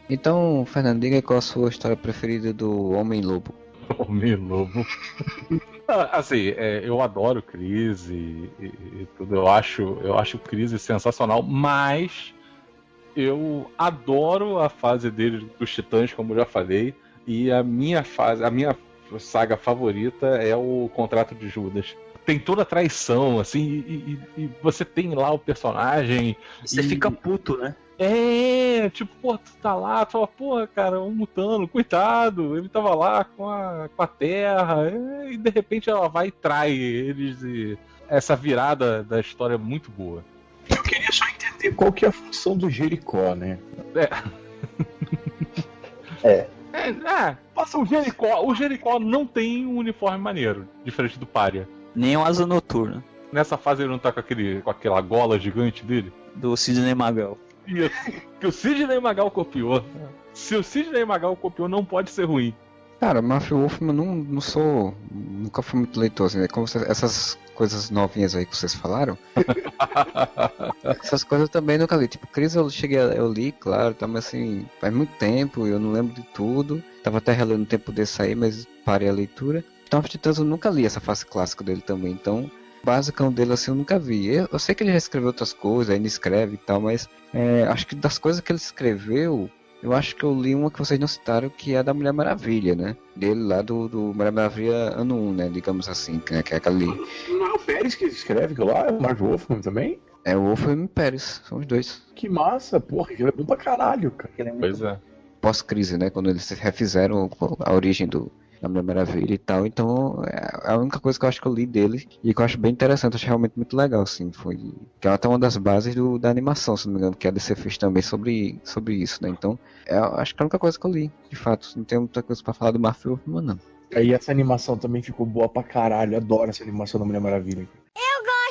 Então, Fernando, diga qual a sua história preferida do Homem-Lobo. Homem Lobo. Ah, assim, é, eu adoro Crise e, e tudo. Eu acho, eu acho Crise sensacional, mas eu adoro a fase dele dos Titãs, como eu já falei. E a minha fase, a minha saga favorita é o Contrato de Judas. Tem toda a traição, assim, e, e- e você tem lá o personagem. Você E- fica puto, né? É, tipo, pô, tu tá lá, tu fala, porra, cara, um mutano, cuidado, ele tava lá com a, com a terra, e de repente ela vai e trai eles e essa virada da história é muito boa. Entender qual que é a função do Jericó, né? É, é, passa o Jericó. O Jericó não tem um uniforme maneiro, diferente do Pária. Nem o Asa Noturna, Nessa fase ele não tá com, aquele, com aquela gola gigante dele. do Sidney Magal. Isso. Que o Sidney Magal copiou. Se o Sidney Magal copiou, não pode ser ruim. Cara, Mafia Wolfman não, não sou. Nunca fui muito leitor, assim, né? Como essas coisas novinhas aí que vocês falaram. essas coisas eu também nunca li. Tipo, Cris eu cheguei, a- eu li, claro, tá, mas assim, faz muito tempo, eu não lembro de tudo. Tava até relendo um tempo desse aí, mas parei a leitura. Então, of eu nunca li essa fase clássica dele também, então. o Basicão dele assim eu nunca vi. Eu, eu sei que ele já escreveu outras coisas, ainda escreve e tal, mas é, acho que das coisas que ele escreveu, eu acho que eu li uma que vocês não citaram, que é a da Mulher Maravilha, né? Dele lá do, do Mulher Maravilha ano 1, né? Digamos assim, que é, que é aquele. Não é o Pérez que escreve aquilo lá? É o Mark Wolfman também? É o Wolf e o Pérez, são os dois. Que massa, porra, ele é bom pra caralho, cara. É muito Pois é. Pós-crise, né? Quando eles refizeram a origem do, da Mulher Maravilha e tal. Então, é a única coisa que eu acho que eu li dele e que eu acho bem interessante, acho realmente muito legal, assim. Foi. Que é até uma das bases do, da animação, se não me engano, que a DC fez também sobre, sobre isso, né? Então, é, eu acho que é a única coisa que eu li, de fato. Não tem muita coisa pra falar do Marvel Wolfman, não. Aí essa animação também ficou boa pra caralho. Adoro essa animação da Mulher Maravilha.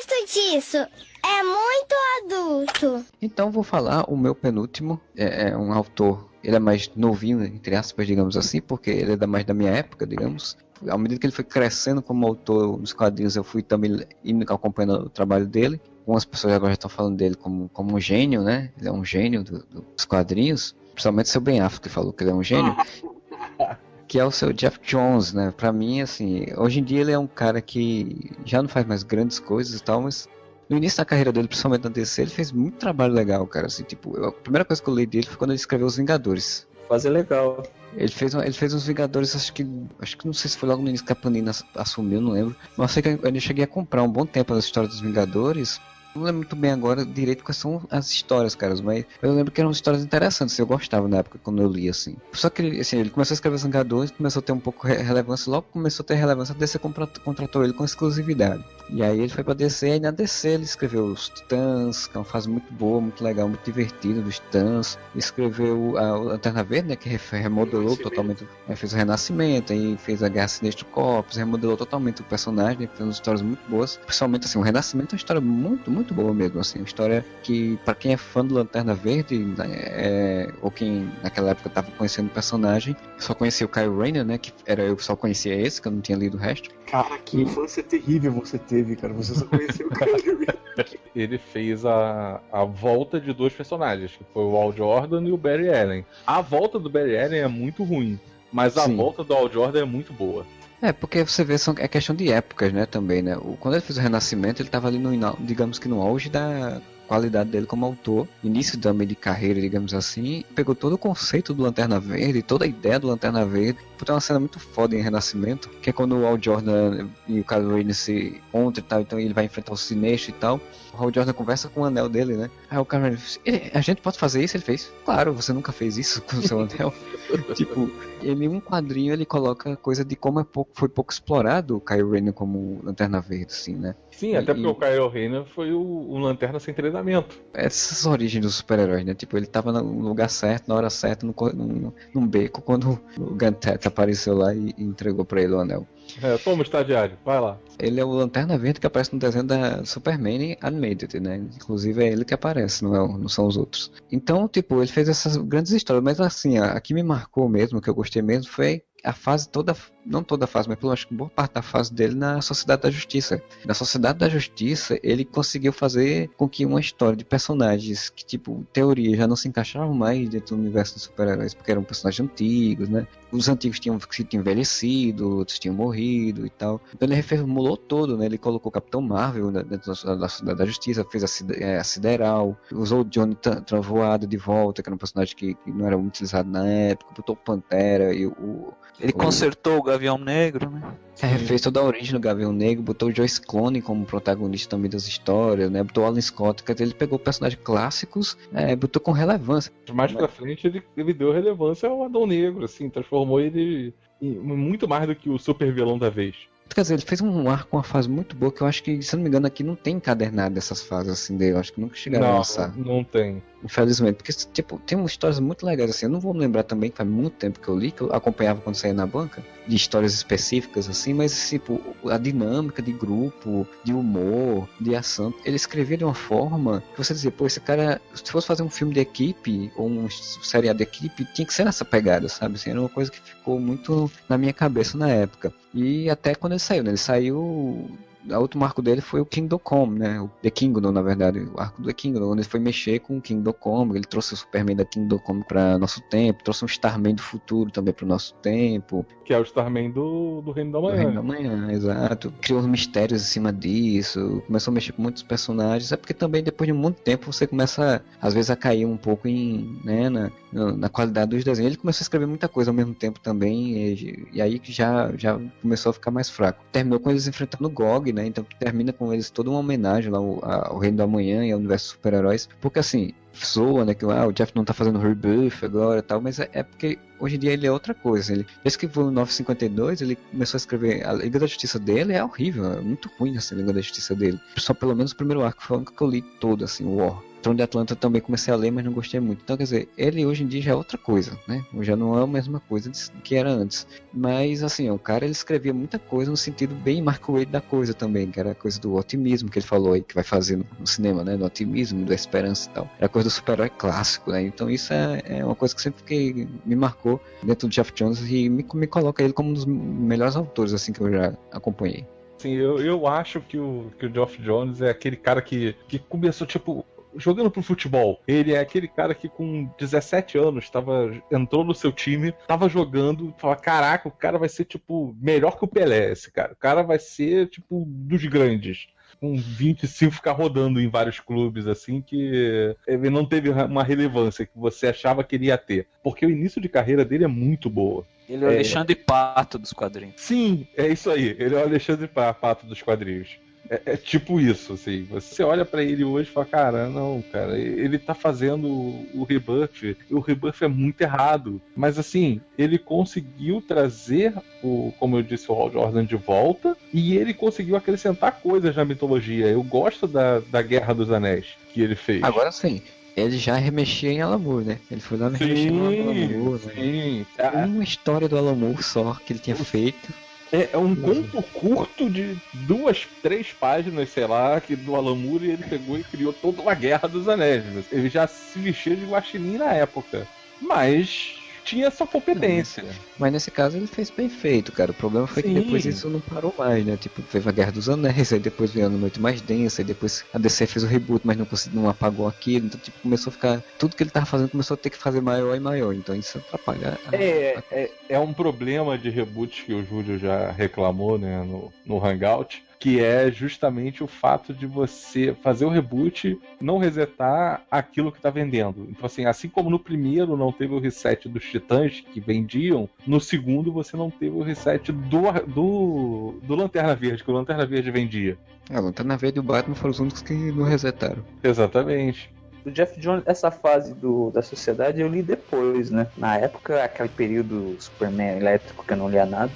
Gosto disso. É muito adulto. Então vou falar o meu penúltimo. É, é um autor, ele é mais novinho, entre aspas, digamos assim, porque ele é da mais da minha época, digamos. À medida que ele foi crescendo como autor nos quadrinhos, eu fui também indo acompanhando o trabalho dele. Algumas pessoas agora já estão falando dele como, como um gênio, né? Ele é um gênio do- do- dos quadrinhos. Principalmente o seu Ben Affleck falou que ele é um gênio. que é o seu Jeff Jones, né? Pra mim, assim, hoje em dia ele é um cara que já não faz mais grandes coisas e tal, mas no início da carreira dele, principalmente na DC, ele fez muito trabalho legal, cara. Assim, tipo, eu- a primeira coisa que eu li dele foi quando ele escreveu Os Vingadores. Fazer legal. Ele fez, ele fez uns Vingadores, acho que. Acho que não sei se foi logo no início que a Panini ass- assumiu, não lembro. Mas eu sei que eu ainda cheguei a comprar um bom tempo as histórias dos Vingadores. Não lembro muito bem agora direito quais são as histórias, caras, mas eu lembro que eram histórias interessantes, eu gostava na época quando eu li, assim. Só que ele, assim, ele começou a escrever os Vingadores, começou a ter um pouco de relevância, logo começou a ter relevância, DC compra- contratou ele com exclusividade. E aí ele foi pra DC, e na DC ele escreveu os Titãs, que é uma fase muito boa, muito legal, muito divertida dos Titãs. Escreveu a, Lanterna Verde, né, que re- remodelou totalmente, é, fez o Renascimento, aí fez a Guerra Sinistro Corps, remodelou totalmente o personagem, fez umas histórias muito boas. Principalmente assim, o Renascimento é uma história muito, muito boa mesmo, assim, uma história que pra quem é fã do Lanterna Verde, né, é, ou quem naquela época tava conhecendo o personagem, só conhecia o Kyle Rayner, né, que era eu que só conhecia esse, que eu não tinha lido o resto. Cara, que infância terrível você teve, cara. Você só conheceu o cara. Ele fez a, a volta de dois personagens, que foi o Al Jordan e o Barry Allen. A volta do Barry Allen é muito ruim, mas a Sim. volta do Al Jordan é muito boa. É, porque você vê, são, é questão de épocas, né, também, né? O, quando ele fez o Renascimento, ele tava ali no, digamos que no auge da qualidade dele como autor, início também de carreira, digamos assim, pegou todo o conceito do Lanterna Verde, toda a ideia do Lanterna Verde, tem uma cena muito foda em Renascimento, que é quando o Al Jordan e o Kyle Rayner se encontram e tal, então ele vai enfrentar o Sinestro e tal, o Al Jordan conversa com o anel dele, né? Aí o Kyle Rayner diz, "Ele- a gente pode fazer isso? Ele fez, claro, você nunca fez isso com o seu anel. tipo, ele em um quadrinho ele coloca coisa de como é pouco, foi pouco explorado o Kyle Rayner como Lanterna Verde, assim, né? Sim, até porque E- o Kyle Rayner foi o, o Lanterna sem treinamento. Essas origens dos super-heróis, né? Tipo, ele tava no lugar certo, na hora certa, co- num, num beco, quando o Gantet apareceu lá e, e entregou pra ele o anel. É, toma, estagiário, vai lá. Ele é o Lanterna Verde que aparece no desenho da Superman Animated, né? Inclusive é ele que aparece, não, é, o- não são os outros. Então, tipo, ele fez essas grandes histórias, mas assim, a, a que me marcou mesmo, que eu gostei mesmo, foi a fase toda, não toda a fase, mas pelo que boa parte da fase dele na Sociedade da Justiça. Na Sociedade da Justiça, ele conseguiu fazer com que uma história de personagens que, tipo, teoria já não se encaixavam mais dentro do universo dos super-heróis, porque eram personagens antigos, né? Os antigos tinham, se tinham envelhecido, outros tinham morrido e tal. Então ele reformulou todo, né? Ele colocou o Capitão Marvel dentro da, da Sociedade da Justiça, fez a, é, Sideral, usou o Johnny Tra- Travoado de volta, que era um personagem que, não era muito utilizado na época, botou o Pantera e o... Ele consertou o Gavião Negro, né? É, fez toda a origem do Gavião Negro, botou o Joyce Clone como protagonista também das histórias, né? Botou o Alan Scott, quer dizer, ele pegou personagens clássicos, é, botou com relevância. Mais pra frente ele, ele deu relevância ao Adão Negro, assim, transformou ele em muito mais do que o super vilão da vez. Quer dizer, ele fez um arco, uma fase muito boa, que eu acho que, se eu não me engano, aqui não tem encadernado dessas fases assim dele. Eu acho que nunca chegaram a Não, lançar. não tem. Infelizmente, porque tipo, tem umas histórias muito legais assim. Eu não vou me lembrar também, faz muito tempo que eu li, que eu acompanhava quando saía na banca, de histórias específicas assim, mas tipo, a dinâmica de grupo, de humor, de ação, ele escrevia de uma forma que você dizia, pô, esse cara, se fosse fazer um filme de equipe ou um seriado de equipe, tinha que ser nessa pegada, sabe? Assim, era uma coisa que ficou muito na minha cabeça na época. E até quando ele saiu, né? Ele saiu o outro marco dele foi o Kingdom Come, né? O The Kingdom, na verdade, o arco do The Kingdom, onde ele foi mexer com o Kingdom Come, ele trouxe o Superman da Kingdom Come para nosso tempo, trouxe um Starman do futuro também para o nosso tempo, Que é o Starman do, do Reino da do Reino Manhã. da Manhã, exato. Criou mistérios em cima disso, começou a mexer com muitos personagens, é porque também depois de muito tempo você começa, às vezes, a cair um pouco em, né, na, na qualidade dos desenhos. Ele começou a escrever muita coisa ao mesmo tempo também, e, e aí que já, já começou a ficar mais fraco. Terminou com eles enfrentando o GOG, né? Então termina com eles toda uma homenagem lá ao, ao Reino do Amanhã e ao universo super-heróis, porque assim, zoa, né, que ah, o Jeff não tá fazendo rebirth agora tal, mas é, é porque hoje em dia ele é outra coisa. Ele, desde que foi no 952, ele começou a escrever. A Liga da Justiça dele é horrível, é muito ruim assim, a Liga da Justiça dele. Só pelo menos o primeiro arco foi o que eu li todo, assim, o War. Trono de Atlanta também comecei a ler, mas não gostei muito. Então, quer dizer, ele hoje em dia já é outra coisa, né? Já não é a mesma coisa que era antes. Mas, assim, o cara ele escrevia muita coisa no sentido bem Marco Wade da coisa também, que era a coisa do otimismo que ele falou aí, que vai fazer no cinema, né? Do otimismo, da esperança e tal. Era a coisa do super-herói clássico, né? Então, isso é, é uma coisa que sempre me marcou dentro do Jeff Jones e me, me coloca ele como um dos melhores autores, assim, que eu já acompanhei. Assim, eu, eu acho que o, que o Geoff Jones é aquele cara que, que começou, tipo, jogando pro futebol. Ele é aquele cara que com 17 anos tava, entrou no seu time, tava jogando, fala, caraca, o cara vai ser, tipo, melhor que o Pelé, esse cara. O cara vai ser, tipo, dos grandes. Com 25 ficar rodando em vários clubes, assim, que ele não teve uma relevância que você achava que ele ia ter. Porque o início de carreira dele é muito boa. Ele é o É. Alexandre Pato dos quadrinhos. Sim, é isso aí. Ele é o Alexandre Pa- Pato dos quadrinhos. É, é tipo isso, assim. Você olha pra ele hoje e fala, cara, não, cara, ele tá fazendo o Rebirth, e o Rebirth é muito errado. Mas assim, ele conseguiu trazer o, como eu disse, o Hal Jordan de volta, e ele conseguiu acrescentar coisas na mitologia. Eu gosto da, da Guerra dos Anéis que ele fez. Agora sim, ele já remexia em Alamur, né? Ele foi lá remexer no Alamur, né? sim. É, Uma história do Alamur só que ele tinha feito. É, é um conto curto de duas, três páginas, sei lá, que do Alan Moore e ele pegou e criou toda uma guerra dos anéis. Ele já se vestia de guaxinim na época. Mas tinha essa competência. Mas nesse caso ele fez bem feito, cara. O problema foi que Sim. depois isso não parou mais, né? Tipo, teve a Guerra dos Anéis, aí depois veio a Noite Mais Densa, aí depois a DC fez o reboot, mas não conseguiu, não apagou aquilo. Então, tipo, começou a ficar. Tudo que ele tava fazendo começou a ter que fazer maior e maior. Então isso atrapalha. a- É, é, é um problema de reboot que o Júlio já reclamou né, no, no Hangout, que é justamente o fato de você fazer o reboot não resetar aquilo que tá vendendo. Então, assim, assim como no primeiro não teve o reset dos titãs que vendiam, no segundo você não teve o reset do, do, do Lanterna Verde, que o Lanterna Verde vendia. A Lanterna Verde e o Batman foram os únicos que não resetaram. Exatamente. O Jeff Jones, essa fase do, da sociedade eu li depois, né? Na época, aquele período Superman elétrico que eu não lia nada.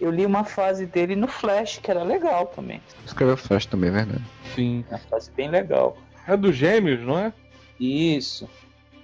Eu li uma fase dele no Flash, que era legal também. Escreveu Flash também, é verdade. Sim. Uma fase bem legal. É dos gêmeos, não é? Isso.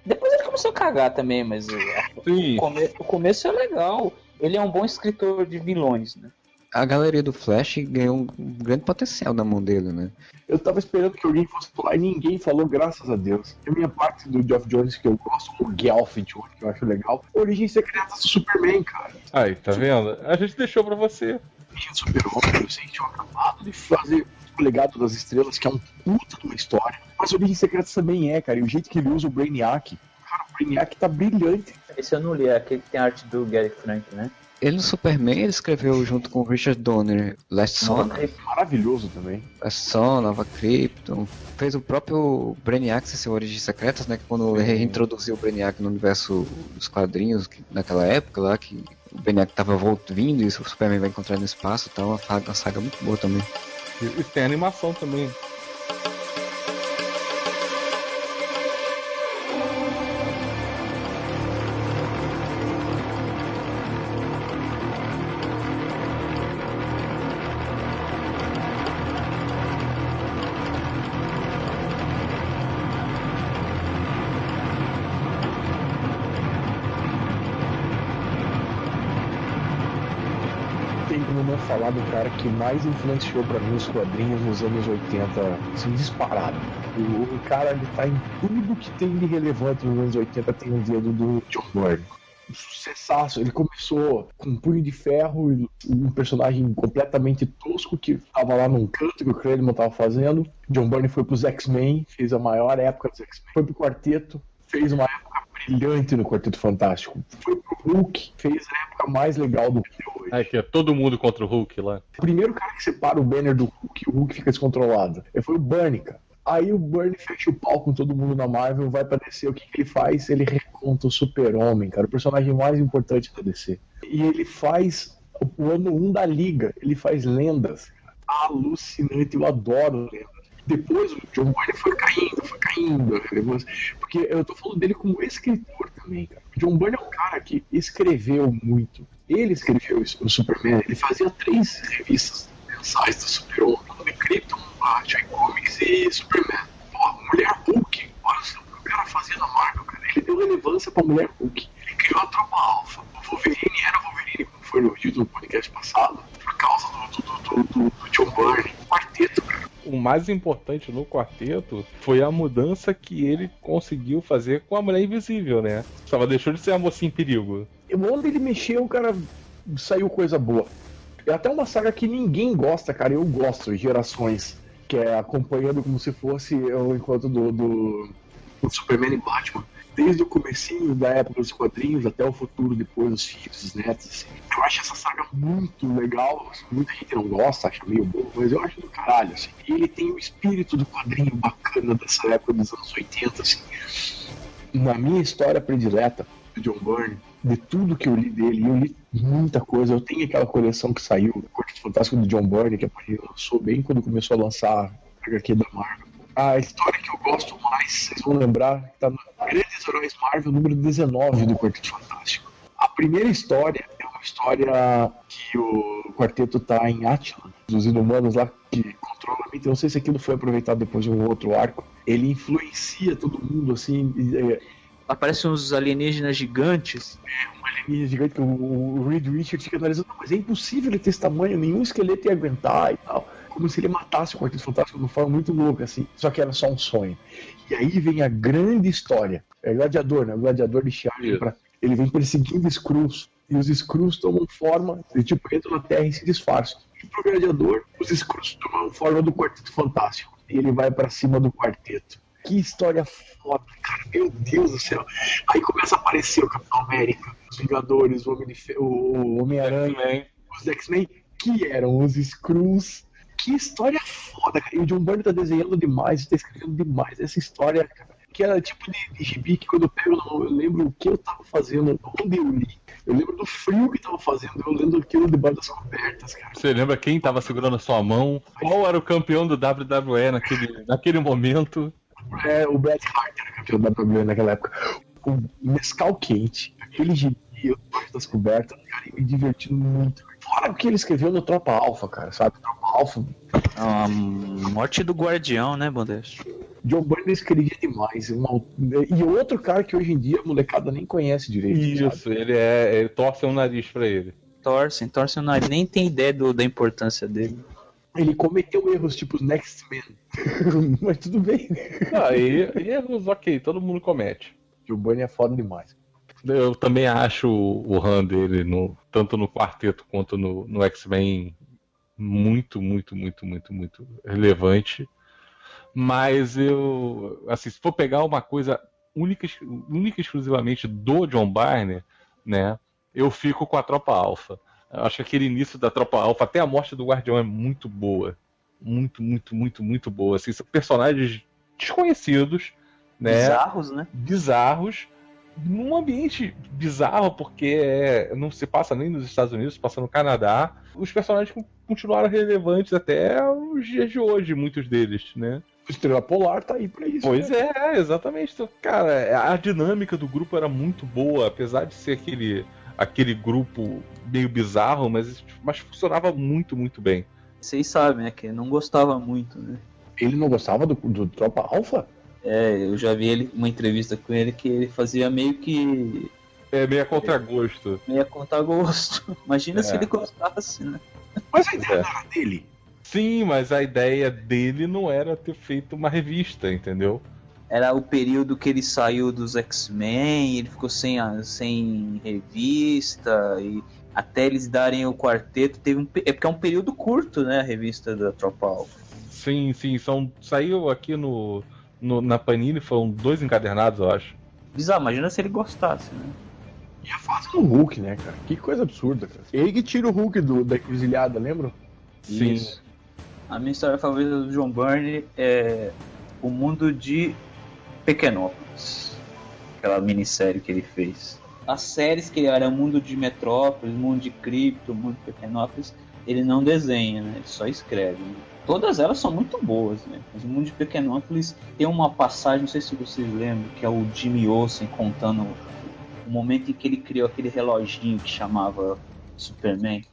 Depois ele começou a cagar também, mas o come- o começo é legal. Ele é um bom escritor de vilões, né? A galeria do Flash ganhou um grande potencial na mão dele, né? Eu tava esperando que alguém fosse falar e ninguém falou, graças a Deus. A minha parte do Geoff Jones que eu gosto, o de hoje, que eu acho legal, Origem Secreta do Superman, cara. Aí, tá vendo? A gente deixou pra você. Origem do Super-Homem, eu sei que tinha acabado de fazer o Legado das Estrelas, que é um puta de uma história. Mas Origem Secreta também é, cara. E o jeito que ele usa o Brainiac, cara, o Brainiac tá brilhante. Esse eu não li, é aquele que tem arte do Gary Frank, né? Ele no Superman ele escreveu junto com o Richard Donner Last Son, Maravilhoso também. Last Son, Nova Krypton. Fez o próprio Brainiac sem seu Origens Secretas, né? Que quando ele reintroduziu o Brainiac no universo dos quadrinhos que- naquela época lá, que o Benek tava voltando, vindo e o Superman vai encontrar no espaço e tal. Uma saga, uma saga muito boa também. E, e tem animação também. Como não falar do cara que mais influenciou pra mim os quadrinhos nos anos 80, assim, disparado. O, o cara, ele tá em tudo que tem de relevante nos anos 80, tem um dedo do John Byrne. Sucessaço, ele começou com um punho de ferro, um personagem completamente tosco que tava lá num canto que o Kramer tava fazendo. John Byrne foi pros X-Men, fez a maior época dos X-Men, foi pro quarteto, fez uma época brilhante no Quarteto Fantástico. Foi pro Hulk, fez a época mais legal do que hoje. É que é todo mundo contra o Hulk lá. O primeiro cara que separa o banner do Hulk, o Hulk fica descontrolado. Ele foi o Bernie, cara. Aí o Bernie fecha o pau com todo mundo na Marvel, vai pra DC. O que, que ele faz? Ele reconta o Super-Homem, cara, o personagem mais importante da DC. E ele faz o ano 1 da Liga, ele faz lendas. Alucinante, eu adoro lendas. Depois o John Byrne foi caindo, foi caindo. depois- Porque eu tô falando dele como escritor também, cara. O John Byrne é um cara que escreveu muito. Ele escreveu o Superman, ele fazia três revistas mensais do Super-Homem, nome Krypton, Batman Comics e Superman. Pô, Mulher Hulk, olha o que o cara fazia na Marvel, cara. Ele deu relevância pra Mulher Hulk. Ele criou a tropa alfa. O Wolverine era o Wolverine, como foi no vídeo do podcast passado, por causa do, do, do, do, do John Byrne. Quarteto, cara. O mais importante no quarteto foi a mudança que ele conseguiu fazer com a Mulher Invisível, né? Só deixou de ser a mocinha em perigo. Onde ele mexeu, o cara saiu coisa boa. É até uma saga que ninguém gosta, cara. Eu gosto, Gerações. Que é acompanhando como se fosse o encontro do, do, do Superman e Batman. Desde o comecinho da época dos quadrinhos até o futuro, depois os filhos, os netos. Assim. Eu acho essa saga muito legal. assim, muita gente não gosta, acha meio bobo, mas eu acho do caralho. Assim. E ele tem o espírito do quadrinho bacana dessa época dos anos 80. Assim. Na minha história predileta do John Byrne, de tudo que eu li dele, eu li muita coisa. Eu tenho aquela coleção que saiu, Quarteto Fantástico do John Byrne, que a Panini lançou bem quando começou a lançar a HQ da Marvel. A história que eu gosto mais, vocês vão lembrar, está no Grandes Heróis Marvel, número 19 do Quarteto Fantástico. A primeira história é uma história que o quarteto tá em Atlan, dos inumanos lá que controlam a mente. Não sei se aquilo foi aproveitado depois de um outro arco. Ele influencia todo mundo, assim, é, Aparecem uns alienígenas gigantes. um alienígena gigante que o, Reed Richards fica analisando, "Não, mas é impossível ele ter esse tamanho, nenhum esqueleto ia aguentar e tal. Como se ele matasse o Quarteto Fantástico de uma forma muito louca, assim. Só que era só um sonho. E aí vem a grande história. É Gladiador, né? O Gladiador de. Pra... Ele vem perseguindo Skrulls. E os Skrulls tomam forma, e, tipo, entram na Terra e se disfarçam. E pro Gladiador, os Skrulls tomam forma do Quarteto Fantástico. E ele vai pra cima do Quarteto. Que história foda, cara. Meu Deus do céu. Aí começa a aparecer o Capitão América, os Vingadores, o Homem Homem-Aranha, Também. os X-Men, que eram os Skrulls. Que história foda, cara. E o John Byrne tá desenhando demais, tá escrevendo demais essa história, cara. Que era tipo de, de gibi que quando eu pego na mão, eu lembro o que eu tava fazendo, onde eu li. Eu lembro do frio que tava fazendo, eu lembro aquilo debaixo das cobertas, cara. Você lembra quem tava segurando a sua mão? Qual era o campeão do WWE naquele, naquele momento? É, o Bret Hart era campeão da WWE naquela época. O Mescal quente, aquele gibi debaixo das cobertas, cara, me divertindo muito. Fora o que ele escreveu no Tropa Alpha, cara, sabe? Tropa Alpha, A morte do guardião, né, Modeste? John Byrne escrevia demais. uma- E outro cara que hoje em dia a molecada nem conhece direito. sabe? Isso, ele é. Ele torce um nariz pra ele. Torcem, torcem o nariz. Nem tem ideia do- da importância dele. Ele cometeu erros tipo os Next Men. Mas tudo bem. Ah, e, e erros, ok, todo mundo comete. John Byrne é foda demais. Eu também acho o Han dele, no, tanto no quarteto quanto no, no X-Men, muito, muito, muito, muito, muito relevante. Mas eu, assim, se for pegar uma coisa única, única e exclusivamente do John Byrne, né, eu fico com a Tropa Alpha. Eu acho que aquele início da Tropa Alpha, até a morte do Guardião é muito boa. Muito, muito, muito, muito boa. Assim, são personagens desconhecidos, né? Bizarros, né? bizarros, num ambiente bizarro, porque é, não se passa nem nos Estados Unidos, se passa no Canadá. Os personagens continuaram relevantes até os dias de hoje, muitos deles, né? Estrela Polar tá aí pra isso. Pois né? é, exatamente. Então, cara, a dinâmica do grupo era muito boa, apesar de ser aquele, aquele grupo meio bizarro, mas, mas funcionava muito, muito bem. Vocês sabem, né? Que ele não gostava muito, né? Ele não gostava do, do Tropa Alpha? É, eu já vi ele uma entrevista com ele que ele fazia meio que. É meio a contragosto. meio a contar gosto. Imagina É. se ele gostasse, né? Mas a ideia É. não era dele. Sim, mas a ideia dele não era ter feito uma revista, entendeu? Era o período que ele saiu dos X-Men, ele ficou sem, sem revista, e até eles darem o quarteto, teve um. É porque é um período curto, né? A revista da Tropa Alpha. Sim, sim, são, saiu aqui no, no- na Panini, foram dois encadernados, eu acho. Bizarro, imagina se ele gostasse, né? E a fase do Hulk, né, cara? Que coisa absurda, cara. Ele que tira o Hulk do, da encruzilhada, lembra? Sim. Isso. A minha história favorita do John Byrne é O Mundo de Pequenópolis. Aquela minissérie que ele fez. As séries que era o Mundo de Metrópolis, Mundo de Cripto, Mundo de Pequenópolis, ele não desenha, né? Ele só escreve. né? Todas elas são muito boas, né? Mas o Mundo de Pequenópolis tem uma passagem, não sei se vocês lembram, que é o Jimmy Olsen contando o momento em que ele criou aquele reloginho que chamava Superman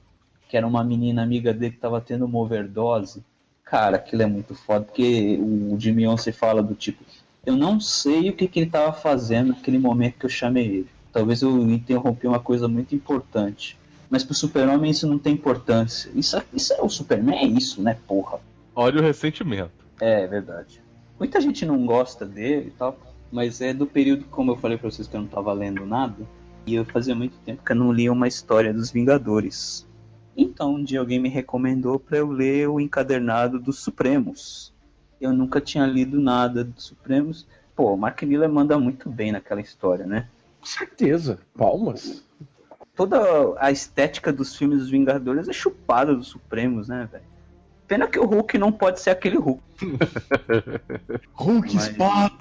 que era uma menina amiga dele que tava tendo uma overdose. Cara, aquilo é muito foda, porque o Jimmy Olsen fala do tipo, eu não sei o que, que ele tava fazendo naquele momento que eu chamei ele. Talvez eu interrompi uma coisa muito importante. Mas pro super-homem isso não tem importância. Isso, é- isso é o Superman, é isso, né, porra? Olha o ressentimento. É verdade. Muita gente não gosta dele e tal, mas é do período, como eu falei pra vocês, que eu não tava lendo nada, e eu fazia muito tempo que eu não lia uma história dos Vingadores. Então, um dia alguém me recomendou pra eu ler o encadernado dos Supremos. Eu nunca tinha lido nada dos Supremos. Pô, o Mark Miller manda muito bem naquela história, né? Com certeza. Palmas. Toda a estética dos filmes dos Vingadores é chupada dos Supremos, né, velho? Pena que o Hulk não pode ser aquele Hulk. Hulk Mas- espada.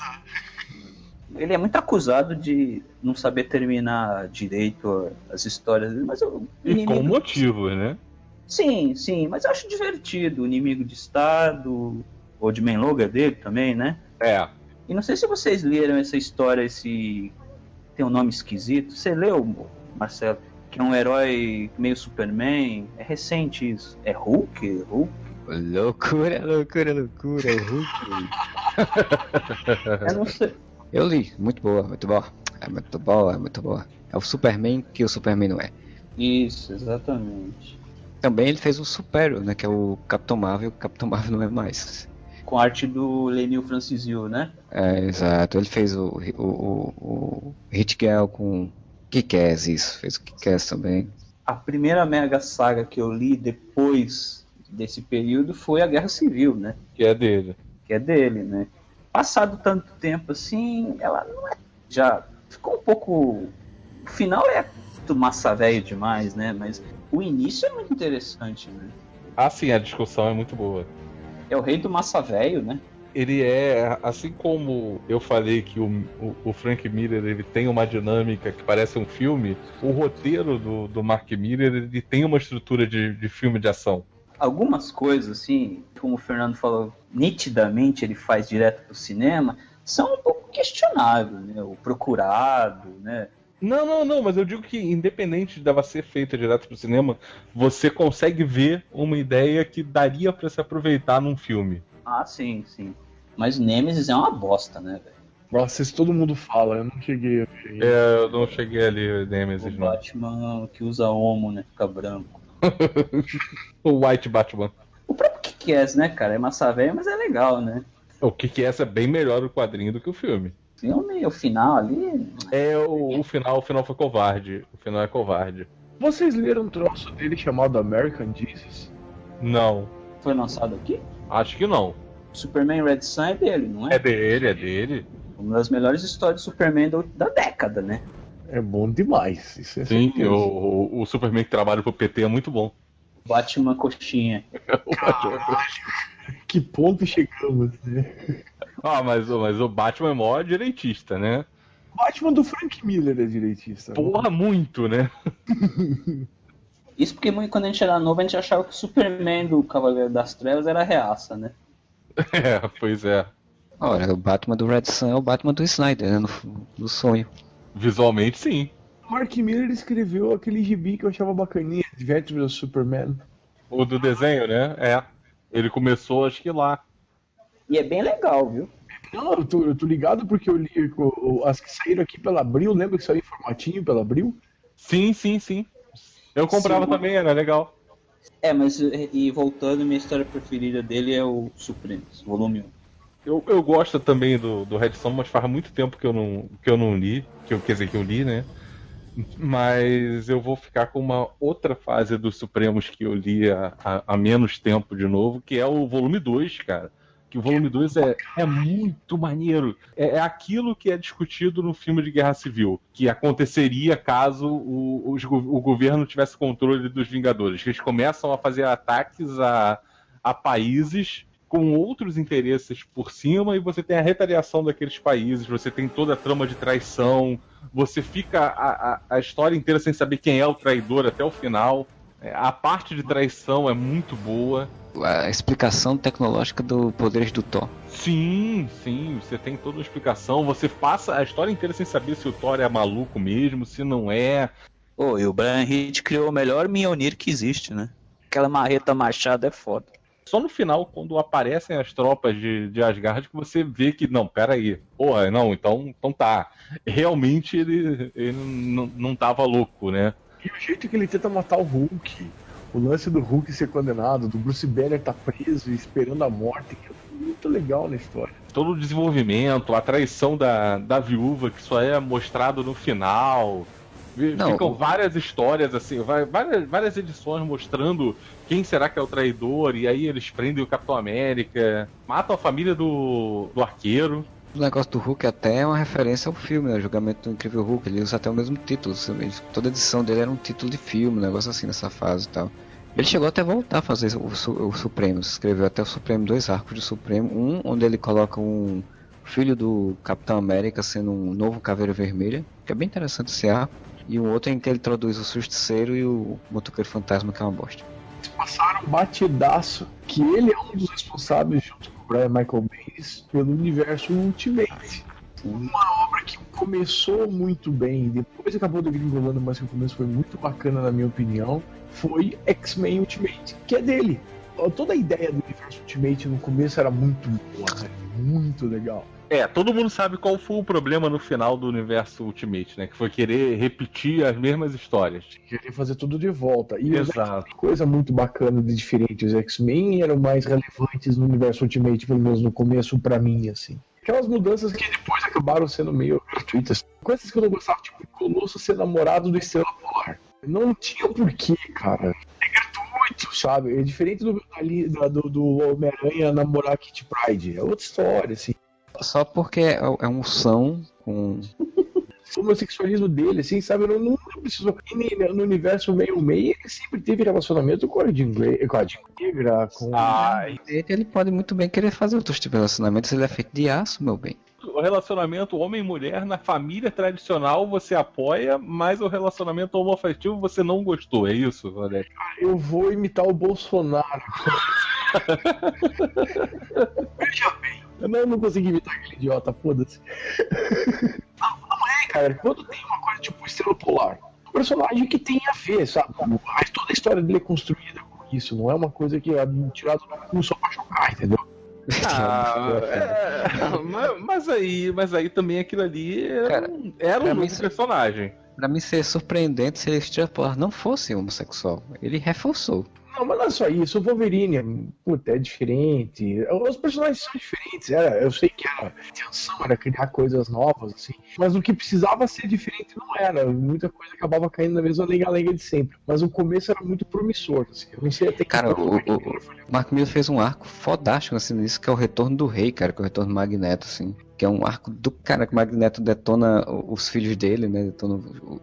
Ele é muito acusado de não saber terminar direito as histórias dele, mas o E com inimigo... motivos, né? Sim, sim, mas eu acho divertido. O inimigo de Estado, o de Man Logan dele também, né? É. E não sei se vocês leram essa história, esse. Tem um nome esquisito. Você leu, Marcelo? Que é um herói meio Superman. É recente isso. É Hulk? Hulk? Loucura, loucura, loucura, o Hulk. Eu não sei. Eu li, muito boa, muito boa. É muito boa, é muito boa. É o Superman que o Superman não é. Isso, exatamente. Também ele fez o Superior, né? Que é o Capitão Marvel, o Capitão Marvel não é mais. Com a arte do Lenil Francisio, né? É, exato. Ele fez o, o, o, o Hit Girl com Kick-Ass, isso. Fez o Kick-Ass também. A primeira mega saga que eu li depois desse período foi a Guerra Civil, né? Que é dele. Que é dele, né? Passado tanto tempo assim, ela não é. Já ficou um pouco. O final é muito massa velho demais, né? Mas o início é muito interessante, né? Ah, sim, a discussão é muito boa. É o rei do massa velho, né? Ele é, assim como eu falei que o, o, o Frank Miller ele tem uma dinâmica que parece um filme, o roteiro do, do Mark Miller ele tem uma estrutura de, de filme de ação. Algumas coisas, assim, como o Fernando falou, nitidamente ele faz direto pro cinema, são um pouco questionáveis, né? O procurado, né? Não, não, não, mas eu digo que independente dela ser feita direto pro cinema, você consegue ver uma ideia que daria pra se aproveitar num filme. Ah, sim, sim. Mas Nemesis é uma bosta, né, velho? Nossa, isso todo mundo fala, eu não cheguei a ver. É, eu não cheguei ali, O Nemesis, não. Batman que usa homo, né? Fica branco. O White Batman. O próprio Kick-Ass, né, cara? É massa velha, mas é legal, né? O que que é essa é bem melhor o quadrinho do que o filme. O filme, o final ali. É, o, o final, o final foi covarde. O final é covarde. Vocês leram um troço dele chamado American Jesus? Não, Foi lançado aqui? acho que não. Superman Red Sun é dele, não é? É dele, é dele. Uma das melhores histórias de Superman da, da década, né? É bom demais. Isso é Sim, o, o, o Superman que trabalha pro PT é muito bom. Batman coxinha. Que ponto chegamos, né? Ah, mas, mas o Batman é mó direitista, né? Batman do Frank Miller é direitista. Porra, muito, né? Isso porque muito- quando a gente era novo, a gente achava que o Superman do Cavaleiro das Trevas era reaça, né? É, pois é. Olha, o Batman do Red Sun é o Batman do Snyder, né? No, no sonho. Visualmente, sim. Mark Miller escreveu aquele gibi que eu achava bacaninha, Adventures of Superman. O do desenho, né? É. Ele começou, acho que lá. E é bem legal, viu? Não, eu tô, eu tô ligado porque eu li o- o- as que saíram aqui pela Abril, lembra que saiu em formatinho pela Abril? Sim, sim, sim. Eu comprava Sim. também, era legal. É, mas e voltando, minha história preferida dele é o Supremos, volume 1. Eu, eu gosto também do, do Red Son, mas faz muito tempo que eu não, que eu não li. Que eu, quer dizer, que eu li, né? Mas eu vou ficar com uma outra fase dos Supremos que eu li há, há- há menos tempo de novo, que é o volume 2, cara. Que o volume 2 é, é muito maneiro. É, é aquilo que é discutido no filme de Guerra Civil, que aconteceria caso o, os o governo tivesse controle dos Vingadores. Eles começam a fazer ataques a, a países com outros interesses por cima e você tem a retaliação daqueles países, você tem toda a trama de traição, você fica a, a, a história inteira sem saber quem é o traidor até o final. A parte de traição é muito boa. A explicação tecnológica do poderes do Thor. Sim, sim, você tem toda uma explicação. Você passa a história inteira sem saber se o Thor é maluco mesmo, se não é. Pô, e o Brian Hitch criou o melhor Mjolnir que existe, né? Aquela marreta machada é foda. Só no final, quando aparecem as tropas de, de Asgard, que você vê que, não, peraí, porra, não, então, então tá. Realmente ele, ele não, não tava louco, né? E o jeito que ele tenta matar o Hulk, o lance do Hulk ser condenado, do Bruce Banner tá preso e esperando a morte, que é muito legal na história. Todo o desenvolvimento, a traição da, da viúva, que só é mostrado no final. Não, Ficam o- várias histórias, assim, várias, várias edições mostrando quem será que é o traidor, e aí eles prendem o Capitão América, matam a família do, do arqueiro. O negócio do Hulk até é uma referência ao filme, né? O julgamento do Incrível Hulk. Ele usa até o mesmo título. Toda edição dele era um título de filme, um negócio assim nessa fase e tal. Ele chegou até a voltar a fazer o, o Supremo. Escreveu até o Supremo, dois arcos do Supremo. Um onde ele coloca um filho do Capitão América sendo um novo Caveira Vermelha, que é bem interessante esse arco. E um outro em que ele introduz o Justiceiro e o Motoqueiro Fantasma, que é uma bosta. Passaram batidaço que ele é um dos responsáveis, junto Brian Michael Bendis, pelo universo Ultimate. Uma obra que começou muito bem, depois acabou degringolando, mas que o começo foi muito bacana, na minha opinião, foi X-Men Ultimate, que é dele. Toda a ideia do universo Ultimate no começo era muito boa, né? muito legal. É, todo mundo sabe qual foi o problema no final do universo Ultimate, né? Que foi querer repetir as mesmas histórias. Queria fazer tudo de volta. E Exato. Coisa muito bacana de diferente. Os X-Men eram mais relevantes no universo Ultimate, pelo menos no começo, pra mim, assim. Aquelas mudanças que depois acabaram sendo meio gratuitas. Coisas que eu não gostava, tipo, Colosso ser namorado do Estrela Polar. Não tinha porquê, cara. É gratuito, sabe? É diferente do, do, do Homem-Aranha namorar a Kitty Pride. É outra história, assim. Só porque é, é um são com o homossexualismo dele, assim, sabe? Não, não precisou. E ne- no universo meio-meio, ele sempre teve relacionamento com a Jean Grey, com a Jean Negra, com. Ai, Ele, ele pode muito bem querer fazer outros tipos de relacionamentos, ele é feito de aço, meu bem. o relacionamento homem-mulher na família tradicional você apoia, mas o relacionamento homoafetivo você não gostou, é isso, Odete? Eu vou imitar o Bolsonaro. Veja bem. Eu não, não consegui imitar aquele idiota, foda-se. Não, não é, cara. Quando tem uma coisa tipo Estrela Polar, um personagem que tem a ver, sabe? Mas toda a história dele é construída com isso. Não é uma coisa que é tirada do cu só pra chocar, entendeu? Ah, é, mas, mas aí, mas aí também aquilo ali era, Cara, um- era um novo personagem. Pra mim seria surpreendente se ele Estrela Polar não fosse homossexual. Ele reforçou. Não, mas não é só isso. O Wolverine, puta, é diferente. Os personagens são diferentes. Era, eu sei que era a intenção era criar coisas novas, assim. Mas o que precisava ser diferente não era. Muita coisa acabava caindo na mesma lenga-lenga de sempre. Mas o começo era muito promissor, assim. Eu não sei até Cara, o, que o, foi o Mark Miller fez um arco fodástico assim nisso, que é o Retorno do Rei, cara, que é o Retorno do Magneto, assim. Que é um arco do cara que o Magneto detona o- os filhos dele, né? Detona o, o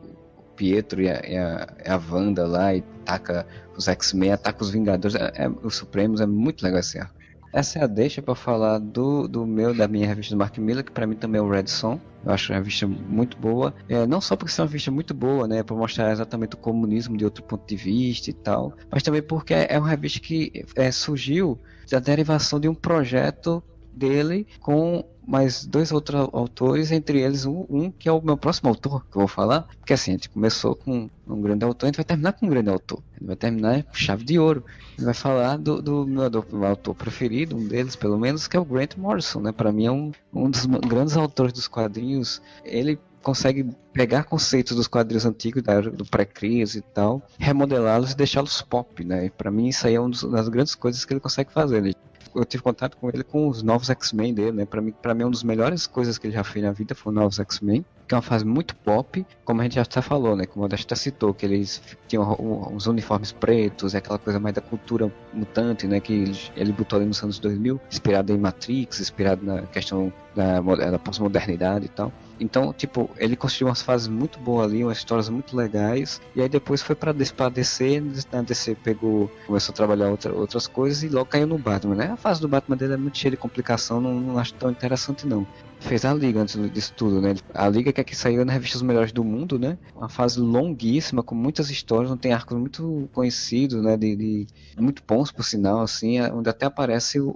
Pietro e a, e, a, a Wanda lá e taca os X-Men, ataca os Vingadores. É, é- os Supremos, é muito legal esse arco. essa é a deixa para falar do, do meu, da minha revista do Mark Miller, que para mim também é o Red Son. Eu acho uma revista muito boa. É, não só porque é uma revista muito boa, né? Para mostrar exatamente o comunismo de outro ponto de vista e tal, mas também porque é uma revista que é, surgiu da derivação de um projeto dele com mais dois outros autores, entre eles um, um, que é o meu próximo autor, que eu vou falar. Porque assim, a gente começou com um grande autor, a gente vai terminar com um grande autor. A gente vai terminar com chave de ouro. A gente vai falar do, do meu, do meu autor preferido, um deles pelo menos, que é o Grant Morrison, né? Para mim é um, um dos grandes autores dos quadrinhos. Ele consegue pegar conceitos dos quadrinhos antigos, da, do pré-crise e tal, remodelá-los e deixá-los pop, né? Para mim isso aí é uma das grandes coisas que ele consegue fazer. Eu tive contato com ele com os novos X-Men dele, né? Pra mim, pra mim, uma das melhores coisas que ele já fez na vida foi os novos X-Men, que é uma fase muito pop, como a gente já falou, né? Como a Modesta citou, que eles tinham uns uniformes pretos, é aquela coisa mais da cultura mutante, né? Que ele, ele botou ali nos anos 2000, inspirado em Matrix, inspirado na questão da, da pós-modernidade e tal. Então, tipo, ele construiu umas fases muito boas ali, umas histórias muito legais. E aí depois foi pra, pra DC, na DC pegou, começou a trabalhar outra, outras coisas e logo caiu no Batman, né? A fase do Batman dele é muito cheia de complicação, não, não acho tão interessante não fez a Liga antes disso tudo, né? A Liga que aqui saiu na revista Os Melhores do Mundo, né? Uma fase longuíssima, com muitas histórias, não tem arcos muito conhecidos, né? De, de, muito bons, por sinal, assim, é, onde até aparece o,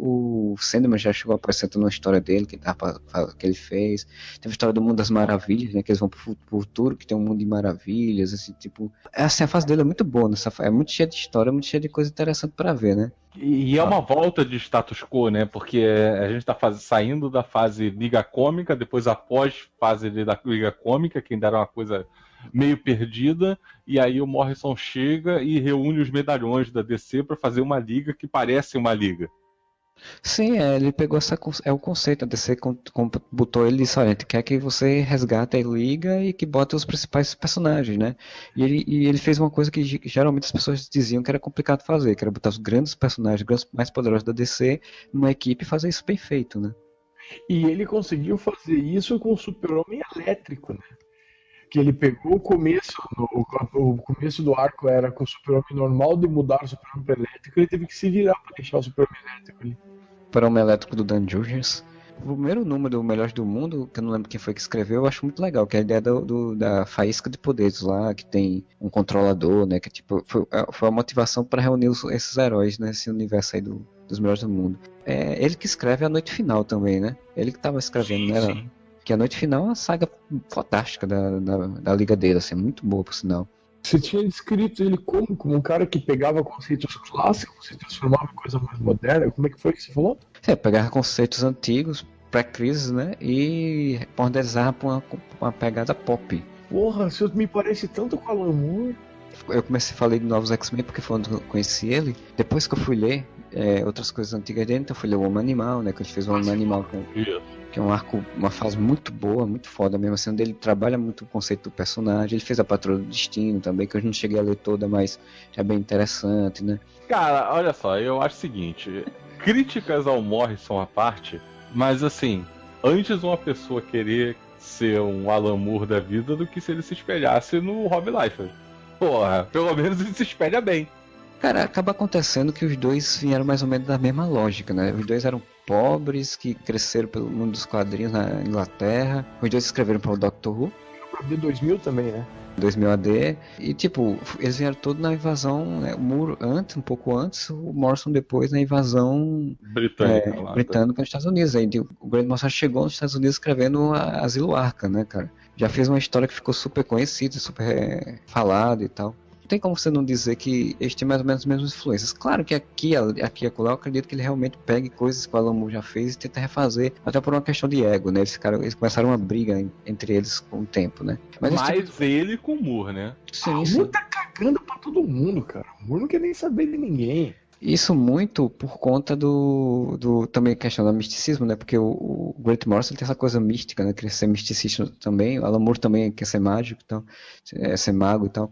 o Sandman já chegou apresentando uma história dele que, que ele fez. Tem a história do Mundo das Maravilhas, né? Que eles vão pro futuro, que tem um mundo de maravilhas, assim, tipo... É, assim, a fase dele é muito boa, nessa, é muito cheia de história, muito cheia de coisa interessante para ver, né? E, é uma volta de status quo, né? Porque a gente está saindo da fase Liga Cômica, depois após fase da Liga Cômica, que ainda era uma coisa meio perdida, e aí o Morrison chega e reúne os medalhões da DC para fazer uma liga que parece uma liga. Sim, é, ele pegou essa é o conceito, a DC botou ele e disse, olha, quer que você resgate a liga e que bote os principais personagens, né? E ele, e ele fez uma coisa que geralmente as pessoas diziam que era complicado fazer, que era botar os grandes personagens, grandes, mais poderosos da DC numa equipe e fazer isso bem feito, né? E ele conseguiu fazer isso com o Super-Homem elétrico, né? Que ele pegou o começo, no, o começo do arco era com o Super-Homem normal de mudar o Super-Homem elétrico, ele teve que se virar para deixar o Super-Homem elétrico ali para o elétrico do Dan Jurgens. O primeiro número do Melhores do Mundo, que eu não lembro quem foi que escreveu, eu acho muito legal, que é a ideia do, do da faísca de poderes lá, que tem um controlador, né? Que tipo, foi, é, foi a motivação para reunir os, esses heróis nesse universo aí do, dos Melhores do Mundo. É ele que escreve a Noite Final também, né? Ele que estava escrevendo, sim, né? Sim. Que a Noite Final é uma saga fantástica da, da, da Liga dele, assim, muito boa por sinal. Você tinha descrito ele como? Como um cara que pegava conceitos clássicos e transformava em coisa mais moderna? Como é que foi que você falou? É, pegava conceitos antigos, pré-crise, né? E modernizava pra uma, uma pegada pop. Porra, isso me parece tanto com Alan Moore. Eu comecei a falar de Novos X-Men porque foi onde eu conheci ele. Depois que eu fui ler é, outras coisas antigas dele, então eu fui ler o Homem Animal, né? Que ele fez o Homem Animal com que é um arco, uma fase muito boa, muito foda mesmo, assim, onde ele trabalha muito o conceito do personagem. Ele fez a Patrulha do Destino também, que eu não cheguei a ler toda, mas é bem interessante, né? Cara, olha só, eu acho o seguinte: críticas ao Morrison à parte, mas assim, antes uma pessoa querer ser um Alan Moore da vida do que se ele se espelhasse no Rob Liefeld. Porra, pelo menos ele se espelha bem. Cara, acaba acontecendo que os dois vieram mais ou menos da mesma lógica, né? Os dois eram pobres que cresceram pelo mundo dos quadrinhos na Inglaterra. Os dois escreveram para o Doctor Who. De 2000 também, né? 2000 AD. E, tipo, eles vieram todos na invasão, né, o Muro antes, um pouco antes, o Morrison depois na invasão britânica, é, lá, britânica nos Estados Unidos. Aí, o Grande Morrison chegou nos Estados Unidos escrevendo Asilo Arca, né, cara? Já fez uma história que ficou super conhecida, super é, falada e tal tem como você não dizer que eles têm mais ou menos as mesmas influências. Claro que aqui, aqui e acolá, eu acredito que ele realmente pegue coisas que o Alamo já fez e tenta refazer, até por uma questão de ego, né? Eles, ficaram, eles começaram uma briga entre eles com o tempo, né? Mas tipo... ele com o Moore, né? Sim, ah, o Moore tá cagando pra todo mundo, cara. O Moore não quer nem saber de ninguém. Isso muito por conta do, do também questão do misticismo, né? Porque o, o Grant Morrison tem essa coisa mística, né? Quer ser misticista também. O Alan Moore também quer ser mágico, então, é, ser mago e tal.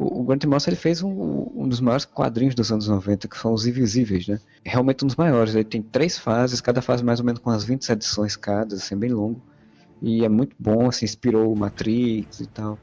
O, Grant Morrison ele fez um, um, dos maiores quadrinhos dos anos 90, que são os Invisíveis, né? Realmente um dos maiores. Ele tem três fases, cada fase mais ou menos com umas 20 edições cada, assim, bem longo. E é muito bom, assim, inspirou o Matrix e tal.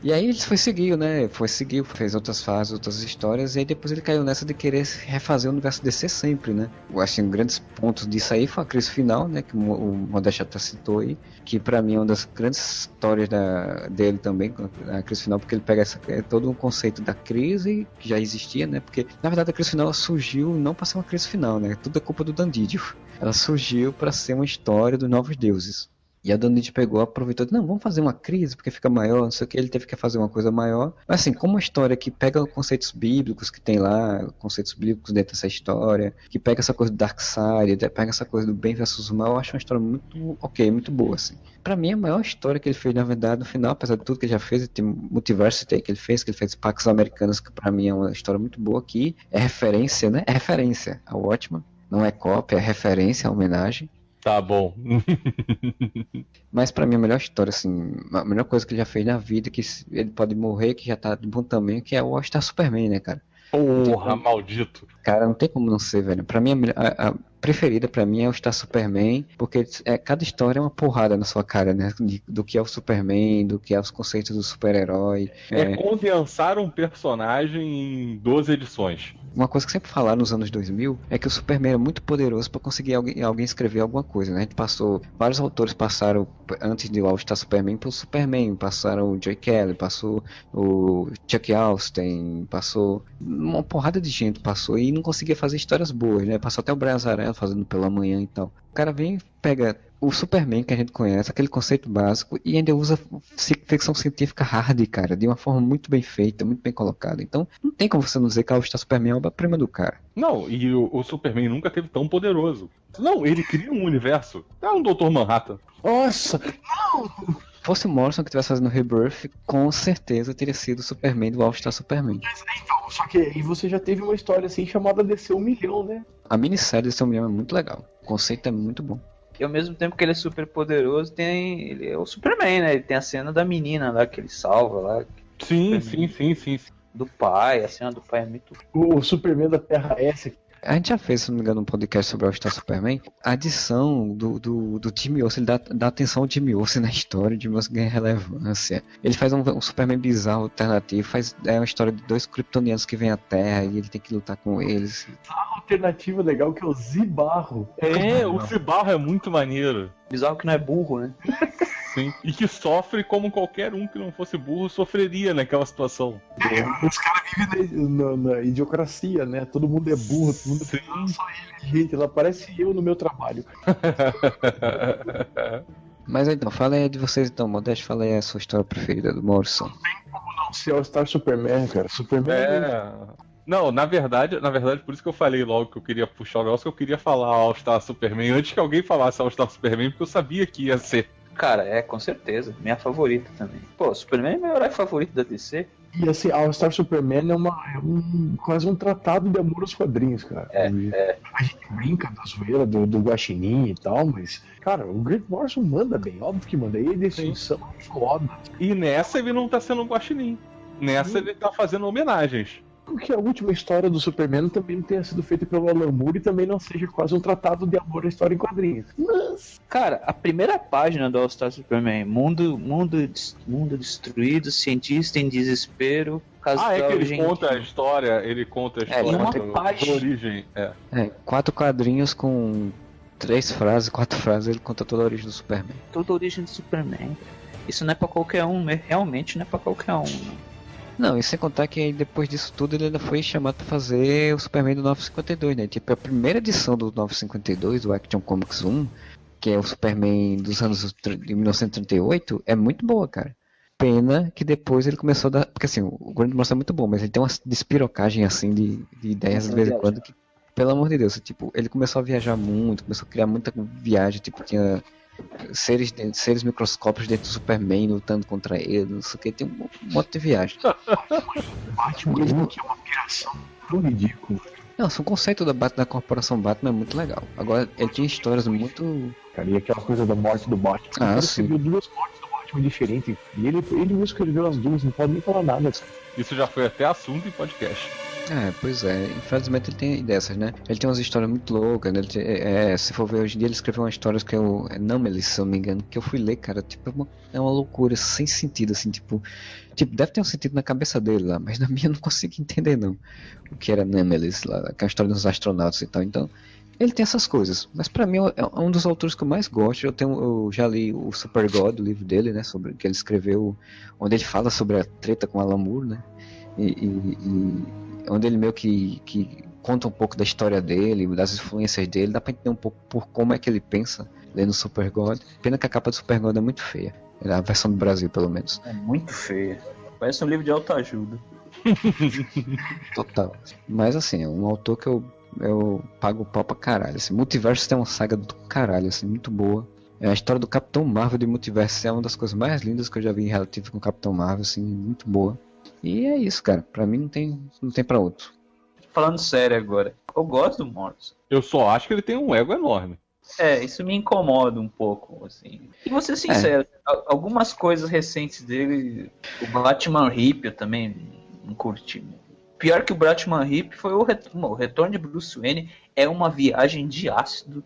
E aí ele foi seguiu, né? Foi seguiu, fez outras fases, outras histórias, e aí depois ele caiu nessa de querer refazer o universo DC sempre, né? Eu acho que um grandes pontos disso aí foi a crise final, né? Que o Modeste até citou aí, que para mim é uma das grandes histórias da, dele também, a crise final, porque ele pega essa, é todo um conceito da crise que já existia, né? Porque na verdade a crise final surgiu não para ser uma crise final, né? Tudo é culpa do Dandidio. Ela surgiu para ser uma história dos novos deuses. E a Donite pegou, aproveitou, não, vamos fazer uma crise porque fica maior, não sei o que, ele teve que fazer uma coisa maior. Mas assim, como uma história que pega conceitos bíblicos que tem lá, conceitos bíblicos dentro dessa história, que pega essa coisa do Dark Side, pega essa coisa do bem versus o mal, eu acho uma história muito ok, muito boa, assim. Pra mim, a maior história que ele fez, na verdade, no final, apesar de tudo que ele já fez, tem Multiversity que ele fez, que ele fez Pax Americanos, que pra mim é uma história muito boa aqui, é referência, né? É referência ao Watchman, não é cópia, é referência, é homenagem. Tá bom. Mas para mim a melhor história, assim, a melhor coisa que ele já fez na vida, que ele pode morrer, que já tá de bom tamanho, que é o All-Star Superman, né, cara? Porra, maldito. Cara, não tem como não ser, velho. Pra mim, a, a preferida pra mim é o Star Superman, porque é, cada história é uma porrada na sua cara, né? De, do que é o Superman, do que é os conceitos do super-herói. É, é condensar um personagem em 12 edições. Uma coisa que sempre falaram nos anos 2000 é que o Superman é muito poderoso para conseguir alguém, alguém, escrever alguma coisa, né? A gente passou, vários autores passaram antes de All Star Superman pelo Superman, passaram o Joy Kelly, passou o Chuck Austin, passou uma porrada de gente passou e não conseguia fazer histórias boas, né? Passou até o Brian Fazendo pela manhã e tal. O cara vem, pega o Superman que a gente conhece, aquele conceito básico, e ainda usa ficção científica hard, cara, de uma forma muito bem feita, muito bem colocada. Então, não tem como você não dizer que a All-Star Superman é uma prima do cara. Não, e o, o, Superman nunca teve tão poderoso. Não, ele cria um universo. É um Dr. Manhattan. Nossa, não! fosse o Morrison que estivesse fazendo Rebirth, com certeza teria sido o Superman do All-Star Superman. Então, só que aí você já teve uma história assim chamada DC 1 milhão, né? A minissérie 1 milhão é muito legal. O conceito é muito bom. E ao mesmo tempo que ele é super poderoso, tem ele é o Superman, né? Ele tem a cena da menina lá que ele salva lá. Sim, sim, sim, sim, sim. Do pai, a cena do pai é muito. O Superman da Terra S a gente já fez, se não me engano, um podcast sobre o Star Superman. A adição do, do, do Jimmy Olsen, ele dá, dá atenção ao Jimmy Olsen na história, o Jimmy Olsen ganha relevância. Ele faz um, um, Superman bizarro, alternativo, faz é uma história de dois kryptonianos que vêm à Terra e ele tem que lutar com eles. A alternativa legal que é o Zibarro. É, o Zibarro é muito maneiro. Bizarro que não é burro, né? Sim. E que sofre como qualquer um que não fosse burro sofreria naquela situação. É, os caras vivem na, na, na, idiocracia, né? Todo mundo é burro, todo mundo Sim. é só ele. Gente, ela parece eu no meu trabalho. Mas então, fala aí de vocês então, Modeste, fala aí a sua história preferida do Morrison. Não tem como não ser o Star Superman, cara. Superman é... Não, na verdade, na verdade, por isso que eu falei logo que eu queria puxar o negócio, que eu queria falar All Star Superman antes que alguém falasse All Star Superman, porque eu sabia que ia ser. Cara, é, com certeza. Minha favorita também. Pô, Superman é meu herói favorito da DC. E assim, All Star Superman é, uma, é um, quase um tratado de amor aos quadrinhos, cara. É, é. A gente brinca da zoeira do, do Guaxinim e tal, mas, cara, o Grant Morrison manda bem, óbvio que manda. E a definição é foda. E nessa ele não tá sendo um Guaxinim. Nessa Sim. ele tá fazendo homenagens que a última história do Superman também não tenha sido feita pelo Alan Moore e também não seja quase um tratado de amor à história em quadrinhos. Mas... Cara, a primeira página do All Star Superman, mundo, mundo, mundo destruído, cientista em desespero, caso ah, é que ele origem... conta a história, ele conta a é, história é, do, da origem. É. é, quatro quadrinhos com três frases, quatro frases, ele conta toda a origem do Superman. Toda a origem do Superman. Isso não é para qualquer um, né? realmente não é para qualquer um. Não. Não, e sem contar que depois disso tudo ele ainda foi chamado para fazer o Superman do 952, né? Tipo, a primeira edição do 952, do Action Comics 1, que é o Superman dos anos de 1938, é muito boa, cara. Pena que depois ele começou a dar. Porque assim, o Grande Monstro é muito bom, mas ele tem uma despirocagem assim de, de ideias de vez em quando que, pelo amor de Deus, tipo, ele começou a viajar muito, começou a criar muita viagem, tipo, tinha seres, seres microscópicos dentro do Superman lutando contra ele, não sei o que, tem um, monte de viagem. Batman mesmo que é uma piração tão ridícula. Não, o conceito da, Batman, da corporação Batman é muito legal. Agora, ele tinha histórias muito. Cara, e aquela coisa da morte do Batman. Ah, ele sim. escreveu duas mortes do Batman diferentes. E ele, ele mesmo escreveu as duas, não pode nem falar nada. Isso já foi até assunto em podcast. É, pois é. Infelizmente ele tem dessas, né? Ele tem umas histórias muito loucas, né? Tem- é, é, se for ver hoje em dia, ele escreveu uma história que é o é Namelis, se eu não me engano, que eu fui ler, cara, tipo, é uma, é uma loucura, sem sentido, assim, tipo... Tipo, deve ter um sentido na cabeça dele lá, mas na minha eu não consigo entender, não. O que era Namelis lá, é a história dos astronautas e tal, então... Ele tem essas coisas, mas pra mim é um dos autores que eu mais gosto. Eu tenho, eu já li o Super God, o livro dele, né, sobre que ele escreveu, onde ele fala sobre a treta com Alan Moore, né, e, e- e onde ele meio que, que conta um pouco da história dele, das influências dele, dá pra entender um pouco por como é que ele pensa lendo Super God. Pena que a capa do Super God é muito feia, é a versão do Brasil pelo menos, É muito feia. Parece um livro de autoajuda. total. Mas assim, é um autor que eu, eu pago o pau pra caralho. Assim, Multiverso tem uma saga do caralho, assim, muito boa. A história do Capitão Marvel de Multiverso é uma das coisas mais lindas que eu já vi em relativo com o Capitão Marvel, assim, muito boa. E é isso, cara. Pra mim não tem, não tem pra outro. Falando sério agora, eu gosto do Morrison. Eu só acho que ele tem um ego enorme. É, isso me incomoda um pouco, assim. E vou ser sincero, al- algumas coisas recentes dele, o Batman Hip eu também não curti. Pior que o Batman Hip foi o, ret- o retorno de Bruce Wayne, é uma viagem de ácido.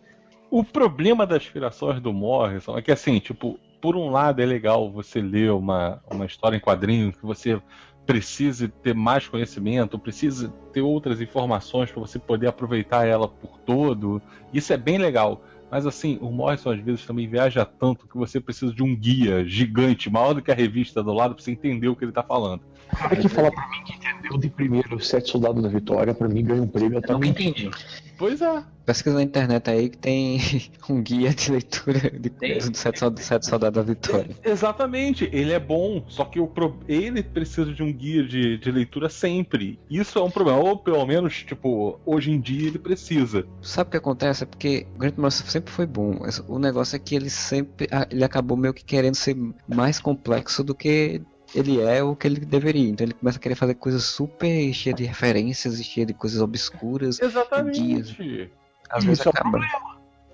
O problema das aspirações do Morrison é que, assim, tipo, por um lado é legal você ler uma, uma história em quadrinho que você precise ter mais conhecimento, precisa ter outras informações para você poder aproveitar ela por todo. Isso é bem legal. Mas assim, o Morrison às vezes também viaja tanto que você precisa de um guia gigante, maior do que a revista do lado, para você entender o que ele tá falando. Cara que fala pra mim que entendeu de primeiro Sete Soldados da Vitória, pra mim ganha um prêmio Eu nunca entendi. Pois é. Pesquisa na internet aí que tem um guia de leitura de do Sete Sete Soldados da Vitória. Exatamente, ele é bom, só que o pro- ele precisa de um guia de, de leitura sempre. Isso é um problema, ou pelo menos, tipo, hoje em dia ele precisa. Sabe o que acontece? É porque o Grant Morrison sempre foi bom. O negócio é que ele sempre. ah, Ele acabou meio que querendo ser mais complexo do que ele é o que ele deveria. Então ele começa a querer fazer coisas super cheias de referências e cheias de coisas obscuras. Exatamente. Às vezes Isso é acaba.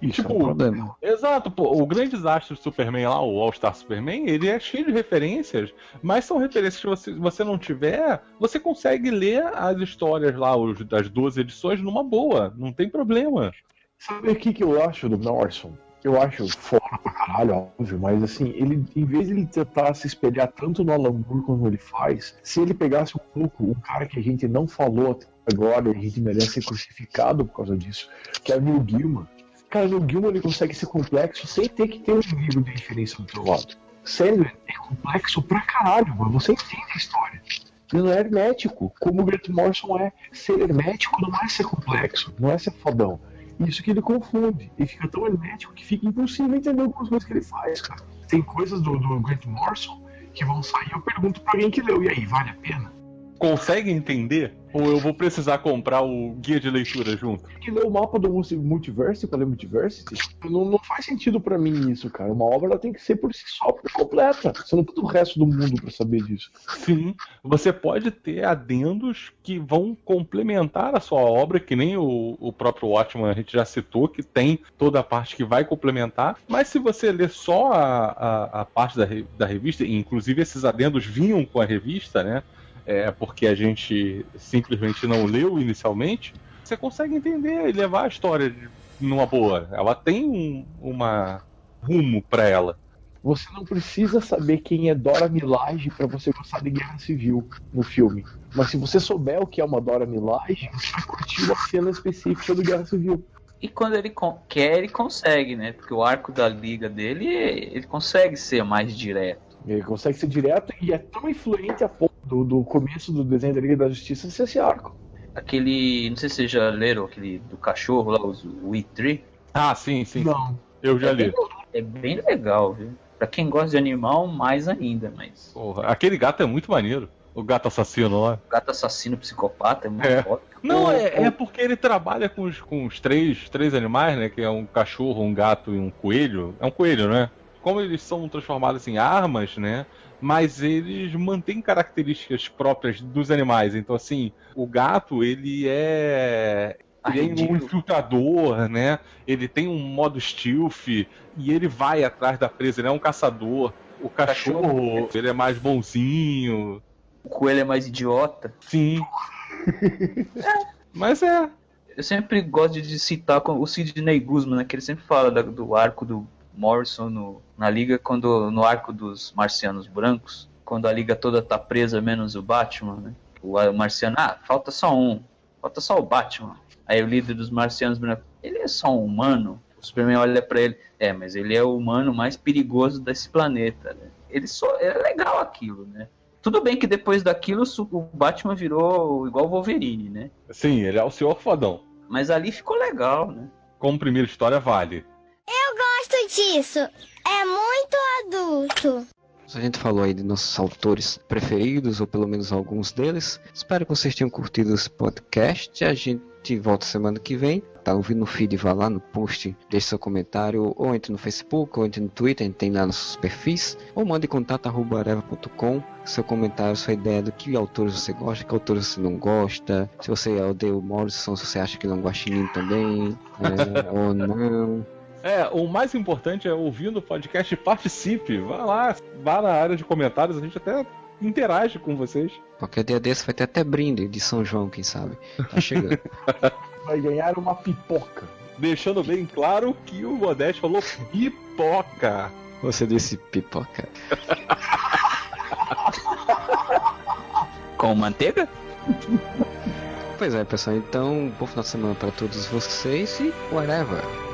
Isso Tipo, é um problema. Exato, pô, o grande desastre do Superman lá, o All Star Superman, ele é cheio de referências, mas são referências que você, você não tiver, você consegue ler as histórias lá, os, das duas edições, numa boa, não tem problema. Sabe o que, que eu acho do Morrison? Eu acho fora pra caralho, óbvio, mas assim, ele, em vez de ele tentar se espelhar tanto no Alan Moore como ele faz, se ele pegasse um pouco um cara que a gente não falou até agora e a gente merece ser crucificado por causa disso, que é o Neil Gaiman. Cara, o Neil Gaiman ele consegue ser complexo sem ter que ter um livro de referência do outro lado. Sério, é complexo pra caralho, mas você entende a história. Ele não é hermético, como o Grant Morrison é. Ser hermético não é ser complexo, não é ser fodão. Isso que ele confunde. Ele fica tão hermético que fica impossível entender algumas coisas que ele faz, cara. Tem coisas do, do Grant Morrison que vão sair. Eu pergunto pra alguém que leu, e aí, vale a pena? Consegue entender? Ou eu vou precisar comprar o guia de leitura junto? Que leu o mapa do multi- Multiverse pra ler Multiversity? Não, não faz sentido pra mim isso, cara. Uma obra ela tem que ser por si só, por completa. Você não precisa do resto do mundo pra saber disso. Sim, você pode ter adendos que vão complementar a sua obra, que nem o, o próprio Watchman a gente já citou, que tem toda a parte que vai complementar, mas se você ler só a, a, a parte da, da revista, e inclusive esses adendos vinham com a revista, né? É, porque a gente simplesmente não leu inicialmente, você consegue entender e levar a história numa boa. Ela tem um, uma rumo pra ela. Você não precisa saber quem é Dora Milaje pra você gostar de Guerra Civil no filme. Mas se você souber o que é uma Dora Milaje, você vai curtir a cena específica do Guerra Civil. E quando ele quer, ele consegue, né? Porque o arco da liga dele, ele consegue ser mais direto. Ele consegue ser direto e é tão influente a ponto do, do começo do desenho da Liga da Justiça ser esse arco. Aquele. Não sei se vocês já leram aquele do cachorro lá, os- o E3. Ah, sim, sim. Não. Eu já li. É bem legal, viu? Pra quem gosta de animal, mais ainda, mas. Porra, aquele gato é muito maneiro. O gato assassino lá. Gato assassino psicopata é muito É. foda. Não, O- é, o- é porque ele trabalha com os, com os três, três animais, né? Que é um cachorro, um gato e um coelho. É um coelho, né? Como eles são transformados em armas, né? Mas eles mantêm características próprias dos animais. Então, assim, o gato, ele é. Ele é um infiltrador, né? Ele tem um modo stealth e ele vai atrás da presa, ele é um caçador. O cachorro, ele é mais bonzinho. O coelho é mais idiota. Sim. Mas é. Eu sempre gosto de citar o Sidney Guzman, né, que ele sempre fala do arco do Morrison no- na liga, quando no arco dos marcianos brancos, quando a liga toda tá presa, menos o Batman, né? O marciano, ah, falta só um, falta só o Batman. Aí o líder dos marcianos brancos, ele é só um humano? O Superman olha pra ele, é, mas ele é o humano mais perigoso desse planeta, né? Ele só, é legal aquilo, né? Tudo bem que depois daquilo o Batman virou igual o Wolverine, né? Sim, ele é o senhor fodão. Mas ali ficou legal, né? Como primeira história, vale. Disso. É muito adulto. A gente falou aí de nossos autores preferidos, ou pelo menos alguns deles. Espero que vocês tenham curtido esse podcast. A gente volta semana que vem. Tá ouvindo no feed, vá lá no post, deixe seu comentário, ou entre no Facebook, ou entre no Twitter, a gente tem lá nossos perfis, ou mande contato arroba areva.com, seu comentário, sua ideia do que autores você gosta, que autores você não gosta, se você odeia o Morrison, se você acha que ele é um guaxinim também, é, ou não. É, o mais importante é ouvir no podcast e participe. Vá lá, vá na área de comentários, a gente até interage com vocês. Qualquer dia desse vai ter até brinde de São João, quem sabe. Tá chegando. Vai ganhar uma pipoca. Deixando bem claro que o Modeste falou pipoca. Você disse pipoca. Com manteiga? Pois é, pessoal. Então, bom final de semana para todos vocês e whatever.